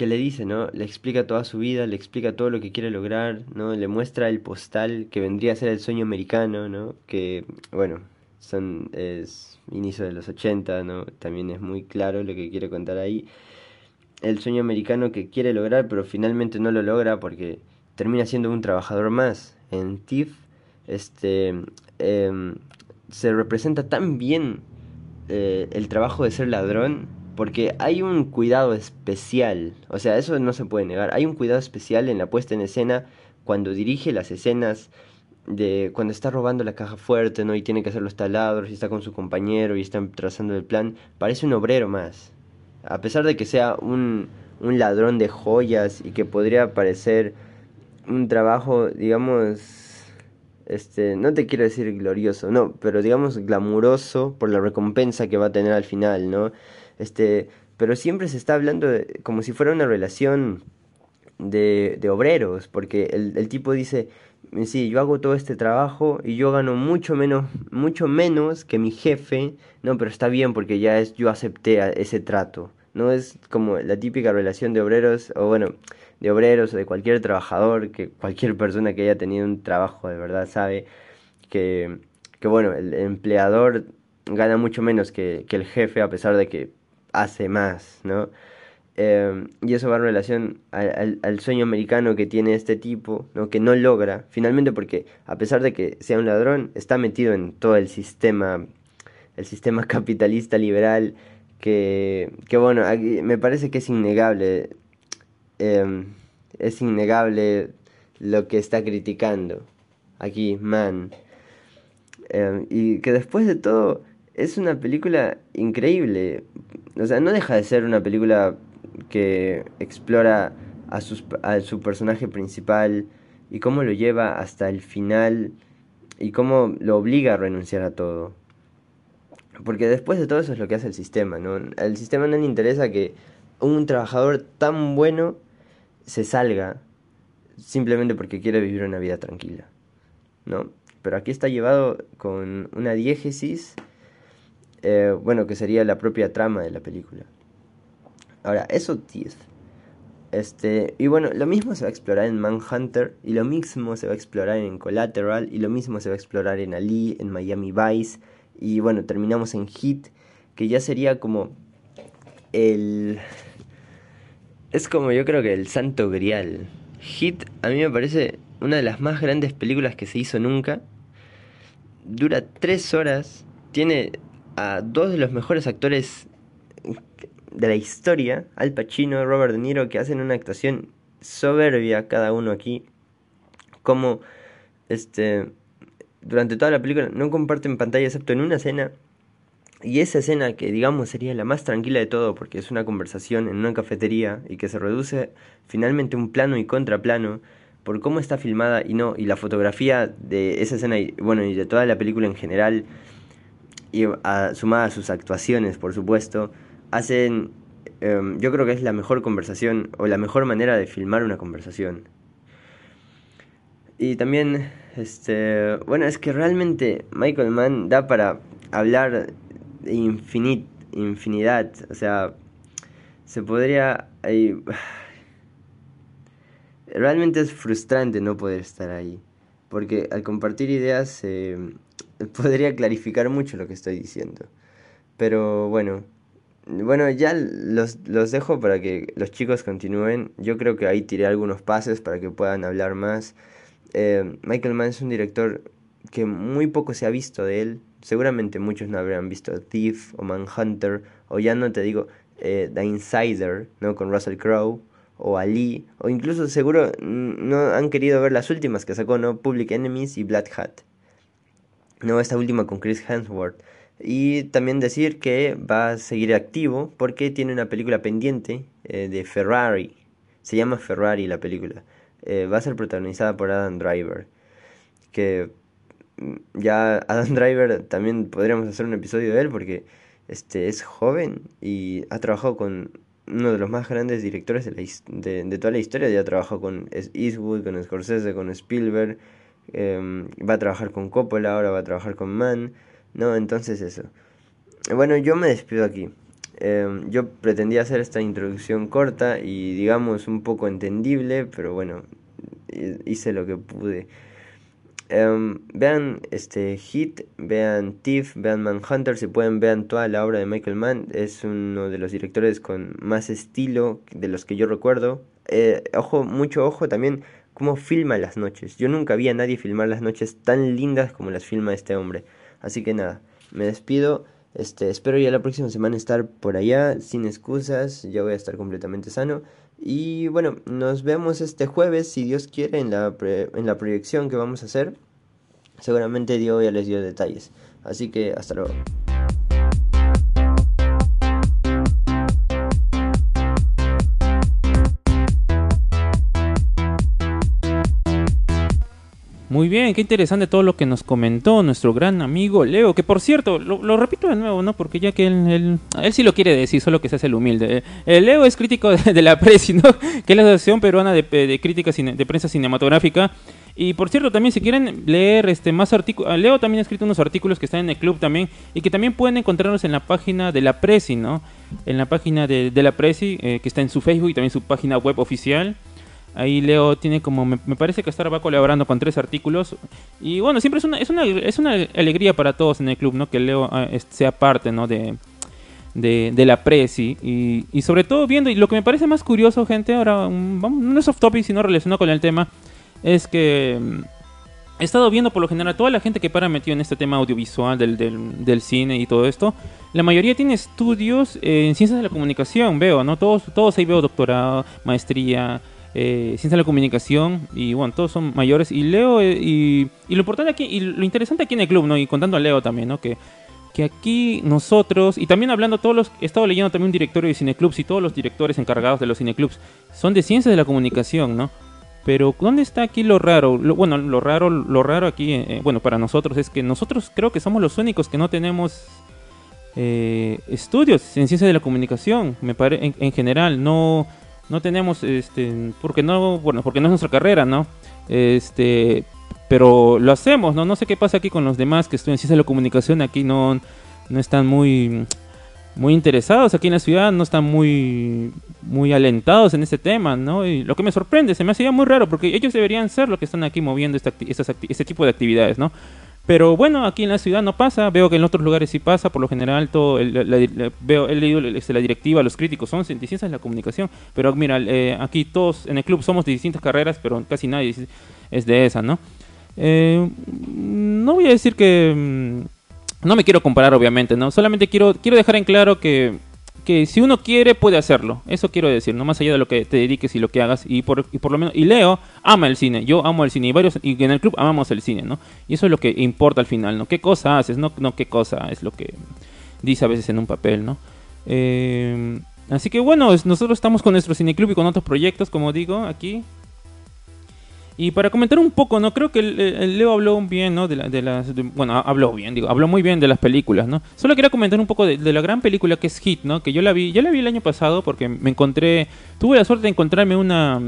que le dice, ¿no? Le explica toda su vida, le explica todo lo que quiere lograr, ¿no? Le muestra el postal que vendría a ser el sueño americano, ¿no? Que, bueno, son, es inicio de los 80, ¿no? También es muy claro lo que quiere contar ahí. El sueño americano que quiere lograr, pero finalmente no lo logra porque termina siendo un trabajador más, en TIFF este, em, se representa tan bien eh, el trabajo de ser ladrón porque hay un cuidado especial, o sea, eso no se puede negar, hay un cuidado especial en la puesta en escena cuando dirige las escenas de cuando está robando la caja fuerte, ¿no? Y tiene que hacer los taladros y está con su compañero y están trazando el plan, parece un obrero más. A pesar de que sea un, un ladrón de joyas y que podría parecer un trabajo, digamos, este, no te quiero decir glorioso, no, pero digamos glamuroso por la recompensa que va a tener al final, ¿no? Este, pero siempre se está hablando de, como si fuera una relación de, de obreros, porque el, el tipo dice, sí, yo hago todo este trabajo y yo gano mucho menos, mucho menos que mi jefe, no, pero está bien porque ya es, yo acepté ese trato, No es como la típica relación de obreros, o bueno, de obreros o de cualquier trabajador, que cualquier persona que haya tenido un trabajo de verdad sabe que, que bueno, el empleador gana mucho menos que, que el jefe a pesar de que hace más, ¿no? Eh, y eso va en relación al, sueño americano que tiene este tipo, ¿no? que no logra, finalmente porque a pesar de que sea un ladrón, está metido en todo el sistema, el sistema capitalista liberal, que, que bueno, me parece que es innegable, eh, es innegable lo que está criticando aquí, man. Eh, y que después de todo es una película increíble, o sea, no deja de ser una película que explora a, sus, a su personaje principal y cómo lo lleva hasta el final y cómo lo obliga a renunciar a todo. Porque después de todo eso es lo que hace el sistema, ¿no? Al sistema no le interesa que un trabajador tan bueno se salga simplemente porque quiere vivir una vida tranquila, ¿no? Pero aquí está llevado con una diégesis, eh, bueno, que sería la propia trama de la película. Ahora, eso Teeth. Este, y bueno, lo mismo se va a explorar en Manhunter, y lo mismo se va a explorar en Collateral, y lo mismo se va a explorar en Ali, en Miami Vice, y bueno, terminamos en Hit, que ya sería como el... Es como yo creo que el santo grial. Hit a mí me parece una de las más grandes películas que se hizo nunca. Dura tres horas, tiene a dos de los mejores actores de la historia, Al Pacino, Robert De Niro, que hacen una actuación soberbia cada uno aquí, como este durante toda la película no comparten pantalla excepto en una escena y esa escena que digamos sería la más tranquila de todo porque es una conversación en una cafetería y que se reduce finalmente un plano y contraplano por cómo está filmada y no y la fotografía de esa escena y bueno y de toda la película en general y sumada a sus actuaciones por supuesto hacen, em, yo creo que es la mejor conversación o la mejor manera de filmar una conversación. Y también, este, bueno, es que realmente Michael Mann da para hablar de infinit, infinidad, o sea, se podría... realmente es frustrante no poder estar ahí, porque al compartir ideas podría clarificar mucho lo que estoy diciendo. Pero bueno, bueno, ya los, los dejo para que los chicos continúen. Yo creo que ahí tiré algunos pases para que puedan hablar más. Eh, Michael Mann es un director que muy poco se ha visto de él. Seguramente muchos no habrán visto Thief o Manhunter o ya no te digo eh, The Insider, ¿no? Con Russell Crowe o Ali o incluso seguro no han querido ver las últimas que sacó, ¿no? Public Enemies y Black Hat. No, esta última con Chris Hemsworth. Y también decir que va a seguir activo porque tiene una película pendiente eh, de Ferrari. Se llama Ferrari la película. Eh, va a ser protagonizada por Adam Driver. Que mm, ya Adam Driver también podríamos hacer un episodio de él porque este es joven y ha trabajado con uno de los más grandes directores de, la, de, toda la historia. Ya ha trabajado con Eastwood, con Scorsese, con Spielberg. Em, va a trabajar con Coppola, ahora va a trabajar con Mann. No, entonces eso. Bueno, yo me despido aquí. Em, yo pretendía hacer esta introducción corta y digamos un poco entendible, pero bueno, hice lo que pude. Em, vean este Hit, vean Thief, vean Manhunter, si pueden vean toda la obra de Michael Mann, es uno de los directores con más estilo de los que yo recuerdo. Eh, ojo, mucho ojo también cómo filma las noches. Yo nunca vi a nadie filmar las noches tan lindas como las filma este hombre. Así que nada, me despido. Este, espero ya la próxima semana estar por allá, sin excusas, ya voy a estar completamente sano. Y bueno, nos vemos este jueves, si Dios quiere, en la, en la proyección que vamos a hacer. Seguramente Dios ya les dio detalles. Así que hasta luego. Muy bien, qué interesante todo lo que nos comentó nuestro gran amigo Leo, que por cierto, lo, repito de nuevo, ¿no? Porque ya que él, él, sí lo quiere decir, solo que se hace el humilde. Eh, Leo es crítico de, la Presi, ¿no? Que es la Asociación Peruana de, de Crítica de Prensa Cinematográfica. Y por cierto, también si quieren leer este más artículos, Leo también ha escrito unos artículos que están en el club también y que también pueden encontrarlos en la página de la Presi, ¿no? En la página de, de la Presi, eh, que está en su Facebook y también su página web oficial. Ahí Leo tiene como, me, parece que ahora va colaborando con tres artículos. Y bueno, siempre es una, es una, es una alegría para todos en el club, ¿no? Que Leo ah, sea parte, ¿no? De, de, de la Presi. Y, y sobre todo viendo, y lo que me parece más curioso, gente, ahora, mm, vamos, no es off topic, sino relacionado con el tema, es que mm, he estado viendo por lo general toda la gente que para metido en este tema audiovisual del, del, del cine y todo esto. La mayoría tiene estudios en ciencias de la comunicación, veo, ¿no? Todos, todos ahí veo doctorado, maestría, eh, ciencias de la comunicación y bueno, todos son mayores. Y Leo, eh, y, y lo importante aquí, y lo interesante aquí en el club, ¿no? Y contando a Leo también, ¿no? Que, que aquí nosotros, y también hablando todos los, he estado leyendo también un directorio de cineclubs y todos los directores encargados de los cineclubs son de ciencias de la comunicación, ¿no? Pero ¿dónde está aquí lo raro? Lo- bueno, lo raro, lo raro aquí, eh, bueno, para nosotros es que nosotros creo que somos los únicos que no tenemos eh, estudios en ciencias de la comunicación, me pare, en, en general no no tenemos este porque no bueno porque no es nuestra carrera, ¿no? Este pero lo hacemos, ¿no? No sé qué pasa aquí con los demás que estudian ciencias de la comunicación, aquí no no están muy muy interesados aquí en la ciudad, no están muy muy alentados en este tema, ¿no? Y lo que me sorprende, se me hacía muy raro porque ellos deberían ser los que están aquí moviendo este tipo de actividades, ¿no? Pero bueno, aquí en la ciudad no pasa, veo que en otros lugares sí pasa, por lo general todo, la- veo, he leído este, la directiva, los críticos son de ciencias de la comunicación, pero mira, eh, aquí todos en el club somos de distintas carreras, pero casi nadie es- es de esa, ¿no? Eh, no voy a decir que... mm, No me quiero comparar, obviamente, ¿no? Solamente quiero, quiero dejar en claro que, que si uno quiere, puede hacerlo. Eso quiero decir, no más allá de lo que te dediques y lo que hagas. Y por, y por lo menos, y Leo ama el cine, yo amo el cine, y varios, y en el club amamos el cine, ¿no? Y eso es lo que importa al final, ¿no? ¿Qué cosa haces? No, no qué cosa es lo que dice a veces en un papel, ¿no? Eh, así que bueno, nosotros estamos con nuestro cineclub y con otros proyectos, como digo, aquí. Y para comentar un poco, ¿no? Creo que el, Leo habló bien, ¿no? De, la- de las... bueno, habló bien, digo, habló muy bien de las películas, ¿no? Solo quería comentar un poco de, la gran película que es Hit, ¿no? Que yo la vi, yo la vi el año pasado porque me encontré... Tuve la suerte de encontrarme una...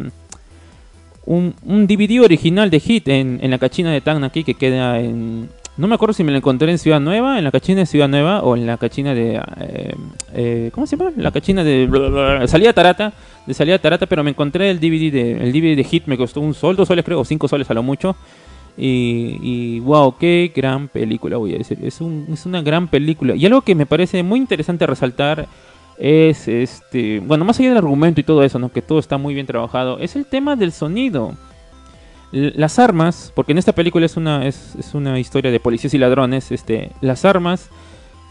Un, un DVD original de Hit en, en la cachina de Tacna aquí que queda en... No me acuerdo si me la encontré en Ciudad Nueva, en la cachina de Ciudad Nueva o en la cachina de... eh, eh, ¿Cómo se llama? La cachina de... Salida Tarata. De salida Tarata, pero me encontré el DVD de, el DVD de Hit, me costó un sol, dos soles creo, o cinco soles a lo mucho. Y, y wow, qué gran película voy a decir. Es, un, es una gran película. Y algo que me parece muy interesante resaltar es este, bueno, más allá del argumento y todo eso, ¿no? Que todo está muy bien trabajado, es el tema del sonido. Las armas, porque en esta película es una, es, una historia de policías y ladrones, este, las armas,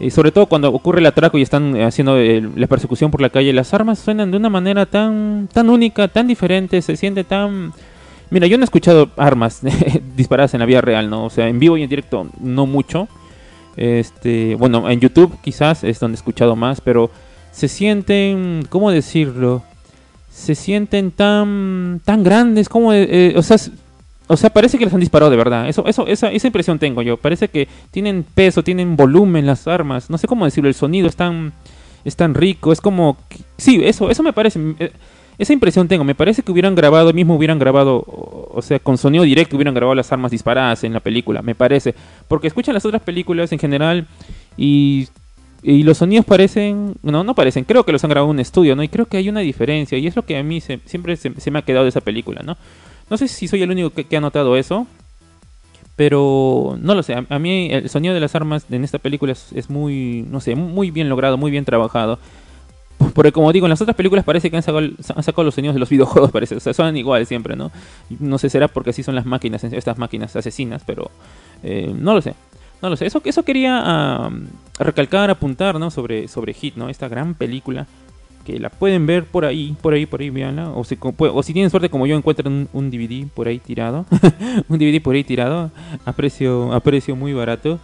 y sobre todo cuando ocurre el atraco y están eh, haciendo la persecución por la calle, las armas suenan de una manera tan, tan única, tan diferente, se siente tan... Mira, yo no he escuchado armas disparadas en la vida real, ¿no? O sea, en vivo y en directo no mucho. Este, bueno, en YouTube quizás es donde he escuchado más, pero se sienten, ¿cómo decirlo? Se sienten tan, tan grandes, como, eh, o sea, o sea, parece que les han disparado de verdad. Eso, eso, esa, esa impresión tengo yo. Parece que tienen peso, tienen volumen las armas. No sé cómo decirlo. El sonido es tan, es tan rico. Es como, sí, eso, eso me parece. eh, Esa impresión tengo. Me parece que hubieran grabado, mismo hubieran grabado, o, sea, con sonido directo hubieran grabado las armas disparadas en la película. Me parece, porque escuchan las otras películas en general y y los sonidos parecen, no, no parecen, creo que los han grabado en un estudio, ¿no? Y creo que hay una diferencia, y es lo que a mí se- siempre se me ha quedado de esa película, ¿no? No sé si soy el único que, ha notado eso, pero no lo sé, a, mí el sonido de las armas en esta película es, muy, no sé, muy bien logrado, muy bien trabajado. Porque como digo, en las otras películas parece que han sacado, los sonidos de los videojuegos, parece, o sea, suenan igual siempre, ¿no? No sé, será porque así son las máquinas, estas máquinas asesinas, pero eh, no lo sé. No lo sé, eso, eso quería ah, recalcar, apuntar, ¿no? Sobre, sobre Hit, ¿no? Esta gran película que la pueden ver por ahí, por ahí, por ahí, véanla. O si, co- o si tienen suerte como yo, encuentran un, un DVD por ahí tirado. un DVD por ahí tirado a precio, a precio muy barato.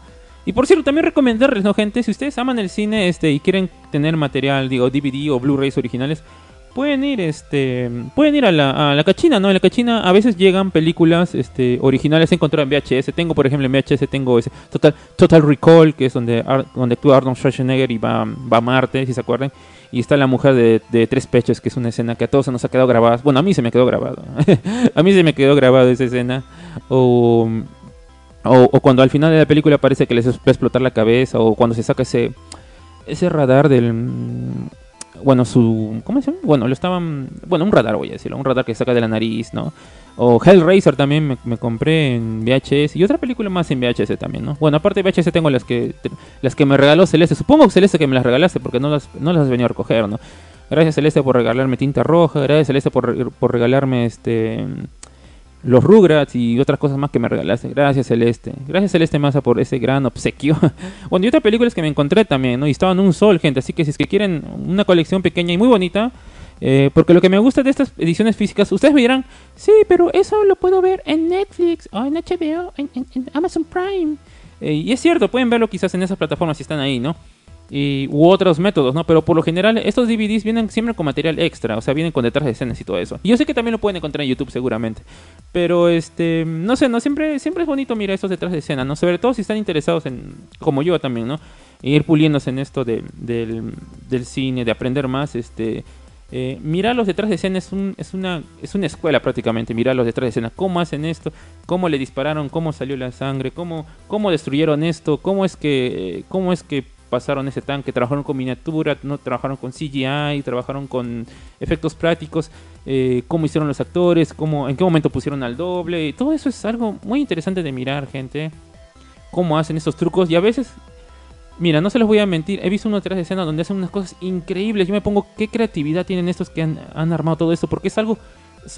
Y por cierto, también recomendarles, ¿no, gente? Si ustedes aman el cine este y quieren tener material, digo, DVD o Blu-rays originales, pueden ir, este, pueden ir a la, a la cachina, ¿no? En la cachina a veces llegan películas, este, originales encontradas en VHS. Tengo, por ejemplo, en VHS tengo ese Total, Total Recall, que es donde, Ar- donde actúa Arnold Schwarzenegger y va, va a Marte, si se acuerdan. Y está la mujer de, de tres pechos, que es una escena que a todos se nos ha quedado grabada. Bueno, a mí se me quedó grabado. a mí se me quedó grabada esa escena. O, o, o cuando al final de la película parece que les va a explotar la cabeza. O cuando se saca ese, ese radar del... Bueno, su... ¿Cómo se llama? Bueno, lo estaban... Bueno, un radar, voy a decirlo. Un radar que saca de la nariz, ¿no? O Hellraiser también me, compré en VHS. Y otra película más en VHS también, ¿no? Bueno, aparte de VHS tengo las que las que me regaló Celeste. Supongo, Celeste, que me las regalaste porque no las, no las has venido a recoger, ¿no? Gracias, Celeste, por regalarme tinta roja. Gracias, Celeste, por, por regalarme este los Rugrats y otras cosas más que me regalaste. Gracias, Celeste. Gracias, Celeste Massa, por ese gran obsequio. bueno, y otras películas que me encontré también, ¿no? Y estaban un sol, gente. Así que si es que quieren una colección pequeña y muy bonita, eh, porque lo que me gusta de estas ediciones físicas, ustedes me dirán, sí, pero eso lo puedo ver en Netflix o en HBO, en, Amazon Prime. Eh, y es cierto, pueden verlo quizás en esas plataformas si están ahí, ¿no? Y, u otros métodos, ¿no? Pero por lo general estos DVDs vienen siempre con material extra, o sea, vienen con detrás de escenas y todo eso. Y yo sé que también lo pueden encontrar en YouTube seguramente. Pero este, no sé, no siempre siempre es bonito mirar estos detrás de escena, ¿no? Sobre todo si están interesados en como yo también, ¿no? Ir puliéndose en esto de, del, del cine, de aprender más, este eh, mirarlos detrás de escena es, un, es, una, es una escuela prácticamente, mirarlos detrás de escena, cómo hacen esto, cómo le dispararon, cómo salió la sangre, cómo, cómo destruyeron esto, cómo es que, eh, cómo es que pasaron ese tanque, trabajaron con miniatura, no trabajaron con CGI, trabajaron con efectos prácticos, eh, cómo hicieron los actores, cómo, en qué momento pusieron al doble, todo eso es algo muy interesante de mirar, gente, cómo hacen esos trucos y a veces Mira, no se los voy a mentir, he visto una detrás de escena donde hacen unas cosas increíbles. Yo me pongo qué creatividad tienen estos que han, armado todo esto, porque es algo.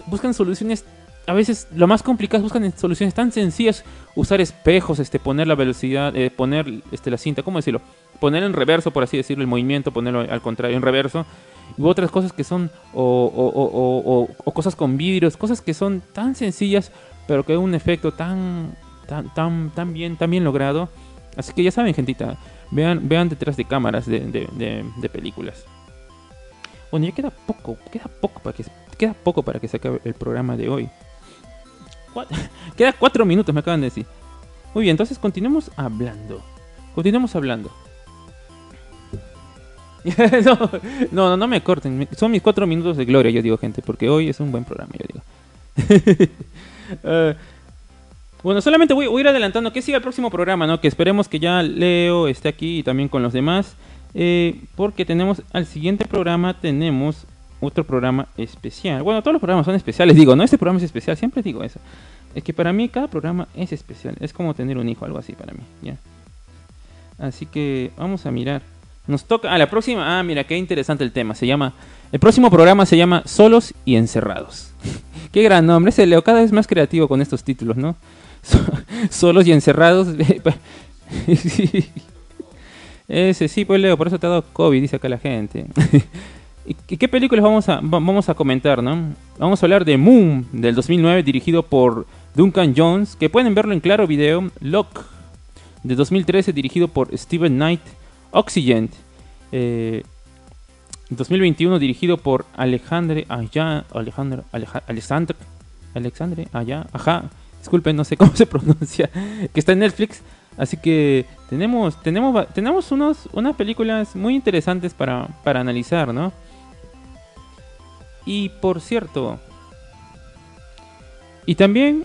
Buscan soluciones. A veces lo más complicado buscan en soluciones tan sencillas. Usar espejos, este, poner la velocidad, eh, poner este, la cinta, ¿cómo decirlo? Poner en reverso, por así decirlo, el movimiento, ponerlo al contrario, en reverso. Y otras cosas que son, o, o- o- o- cosas con vidrios, cosas que son tan sencillas, pero que un efecto tan, tan, tan, tan bien, tan bien logrado. Así que ya saben, gentita, vean, vean detrás de cámaras de, de- de- de películas. Bueno, ya queda poco, queda poco para que queda poco para que se acabe el programa de hoy. Queda cuatro minutos, me acaban de decir. Muy bien, entonces continuemos hablando. Continuemos hablando. no, no, no, me corten. Son mis cuatro minutos de gloria, yo digo, gente, porque hoy es un buen programa, yo digo. Eh, bueno, solamente voy, voy a ir adelantando que siga el próximo programa, ¿no? Que esperemos que ya Leo esté aquí y también con los demás. eh, porque tenemos al siguiente programa, tenemos otro programa especial. Bueno, todos los programas son especiales, digo, ¿no? Este programa es especial, siempre digo eso. Es que para mí cada programa es especial. Es como tener un hijo, algo así para mí, ¿ya? Así que vamos a mirar. Nos toca. Ah, la próxima. Ah, mira, qué interesante el tema. Se llama. El próximo programa se llama Solos y Encerrados. qué gran nombre. Ese Leo cada vez más creativo con estos títulos, ¿no? So- Solos y Encerrados. Sí. Ese sí, pues Leo, por eso te ha dado COVID, dice acá la gente. ¿Y qué- películas vamos a, va- vamos a comentar, no? Vamos a hablar de Moon, del 2009, dirigido por Duncan Jones, que pueden verlo en claro video. Lock, de 2013, dirigido por Steven Knight. Oxygen, eh, 2021, dirigido por Alejandre Aya, Alejandro, Aleja- Alexandre, Alexandre Aya, ajá, disculpen, no sé cómo se pronuncia, que está en Netflix. Así que tenemos, tenemos, tenemos unos, unas películas muy interesantes para, para analizar, ¿no? Y por cierto, y también,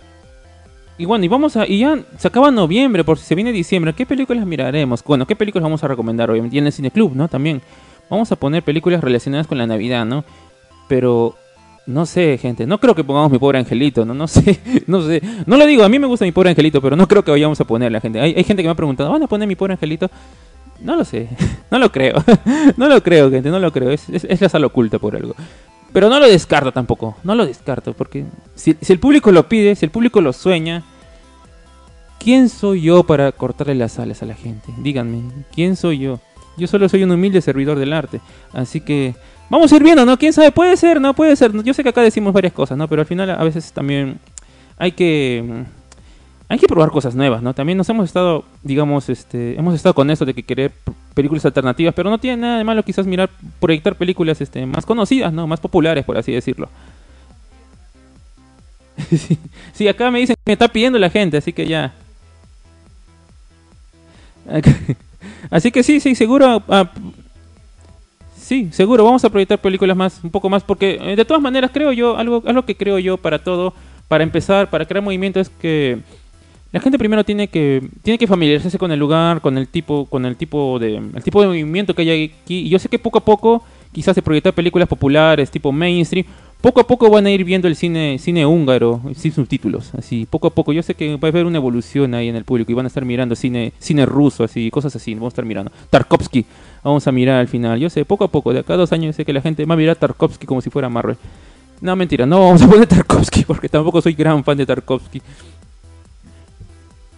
y bueno, y vamos a, y ya se acaba noviembre, por si se viene diciembre, ¿qué películas miraremos? Bueno, ¿qué películas vamos a recomendar obviamente? Y en el Cine Club, ¿no? También vamos a poner películas relacionadas con la Navidad, ¿no? Pero no sé, gente, no creo que pongamos mi pobre angelito, no, no sé, no sé. No lo digo, a mí me gusta mi pobre angelito, pero no creo que vayamos a ponerla, gente. Hay, hay gente que me ha preguntado, ¿van a poner mi pobre angelito? No lo sé, no lo creo, no lo creo, gente, no lo creo. Es, es, es la sala oculta por algo. Pero no lo descarto tampoco, no lo descarto, porque si, el público lo pide, si el público lo sueña, ¿quién soy yo para cortarle las alas a la gente? Díganme, ¿quién soy yo? Yo solo soy un humilde servidor del arte, así que vamos a ir viendo, ¿no? ¿Quién sabe? Puede ser, ¿no? Puede ser. Yo sé que acá decimos varias cosas, ¿no? Pero al final a veces también hay que... hay que probar cosas nuevas, ¿no? También nos hemos estado, digamos, este, hemos estado con eso de que querer películas alternativas, pero no tiene nada de malo quizás mirar, proyectar películas este, más conocidas, ¿no? Más populares, por así decirlo. sí, sí, acá me dicen que me está pidiendo la gente, así que ya. Así que sí, sí, seguro. ah, sí, seguro, vamos a proyectar películas más, un poco más, porque eh, de todas maneras creo yo, algo, algo que creo yo para todo, para empezar, para crear movimiento es que la gente primero tiene que tiene que familiarizarse con el lugar, con el tipo, con el tipo de el tipo de movimiento que hay aquí. Y yo sé que poco a poco, quizás de proyectar películas populares, tipo mainstream, poco a poco van a ir viendo el cine cine húngaro sin subtítulos, así poco a poco. Yo sé que va a haber una evolución ahí en el público y van a estar mirando cine cine ruso, así cosas así. Vamos a estar mirando Tarkovsky, vamos a mirar al final. Yo sé poco a poco, de acá a dos años, sé que la gente va a mirar Tarkovsky como si fuera Marvel. No, mentira, no vamos a poner Tarkovsky porque tampoco soy gran fan de Tarkovsky.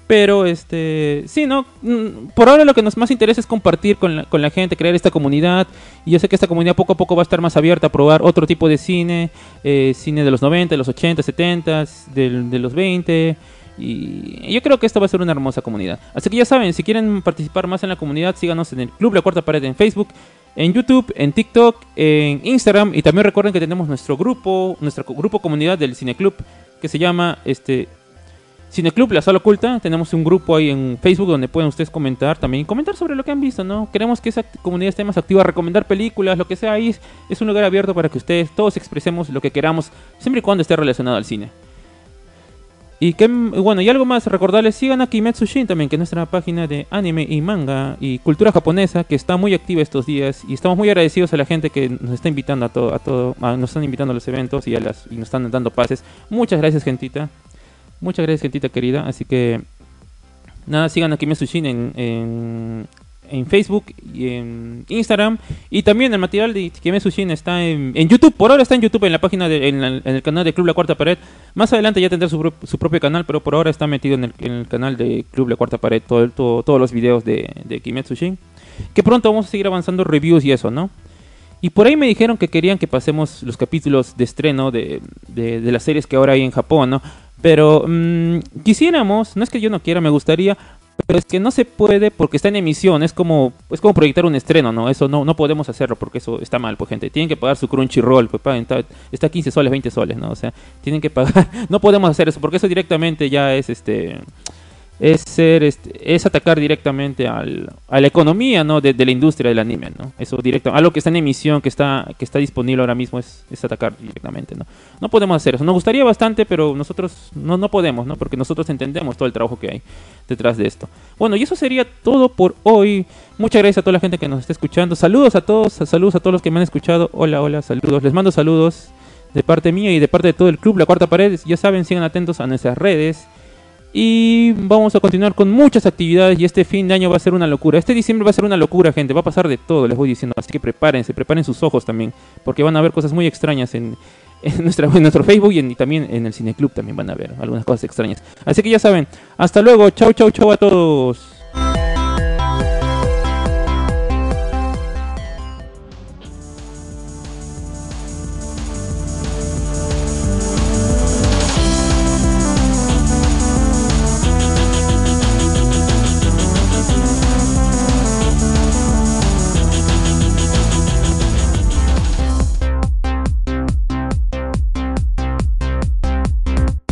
Pero, este, sí, ¿no? Mm, Por ahora lo que nos más interesa es compartir con la, con la gente, crear esta comunidad. Y yo sé que esta comunidad poco a poco va a estar más abierta a probar otro tipo de cine. eh, cine de los 90, de los 80, 70, del- de los 20. Y yo creo que esta va a ser una hermosa comunidad. Así que ya saben, si quieren participar más en la comunidad, síganos en el Club La Cuarta Pared en Facebook, en YouTube, en TikTok, en Instagram. Y también recuerden que tenemos nuestro grupo, nuestro grupo comunidad del Cineclub, que se llama este Cineclub La Sala Oculta. Tenemos un grupo ahí en Facebook donde pueden ustedes comentar también, comentar sobre lo que han visto, ¿no? Queremos que esa comunidad esté más activa, recomendar películas, lo que sea ahí. Es, un lugar abierto para que ustedes todos expresemos lo que queramos, siempre y cuando esté relacionado al cine. Y que, bueno, y algo más, recordarles, sigan a Kimetsu Shin también, que es nuestra página de anime y manga y cultura japonesa, que está muy activa estos días. Y estamos muy agradecidos a la gente que nos está invitando a todo, a todo, nos están invitando a los eventos y, a las, y nos están dando pases. Muchas gracias, gentita. Muchas gracias, gentita querida. Así que, nada, sigan a Kimetsu Shin en, en, en Facebook y en Instagram. Y también el material de Kimetsu Shin está en, en YouTube. Por ahora está en YouTube, en la página, de, en, la- en el canal de Club La Cuarta Pared. Más adelante ya tendrá su, su propio canal, pero por ahora está metido en el, el canal de Club La Cuarta Pared. Todo, todo- todos los videos de, de Kimetsu Shin. Que pronto vamos a seguir avanzando reviews y eso, ¿no? Y por ahí me dijeron que querían que pasemos los capítulos de estreno de, de, de las series que ahora hay en Japón, ¿no? Pero mm, quisiéramos, no es que yo no quiera, me gustaría, pero es que no se puede porque está en emisión, es como es como proyectar un estreno, ¿no? Eso no no podemos hacerlo porque eso está mal, pues gente. Tienen que pagar su Crunchyroll, pues paguen, está, está 15 soles, 20 soles, ¿no? O sea, tienen que pagar. No podemos hacer eso porque eso directamente ya es este es ser es atacar directamente al, a la economía no de, de la industria del anime no eso directo algo que está en emisión que está que está disponible ahora mismo es, es atacar directamente no no podemos hacer eso. Nos gustaría bastante pero nosotros no no podemos no porque nosotros entendemos todo el trabajo que hay detrás de esto. Bueno y eso sería todo por hoy. Muchas gracias a toda la gente que nos está escuchando. Saludos a todos saludos a todos los que me han escuchado. Hola hola saludos. Les mando saludos de parte mía y de parte de todo el club La Cuarta Pared. Ya saben sigan atentos a nuestras redes y vamos a continuar con muchas actividades y este fin de año va a ser una locura. Este diciembre va a ser una locura, gente. Va a pasar de todo, les voy diciendo. Así que prepárense, preparen sus ojos también. Porque van a ver cosas muy extrañas en, en, nuestro Facebook y también en el Cineclub también van a ver algunas cosas extrañas. Así que ya saben. Hasta luego. Chau, chau, chau a todos.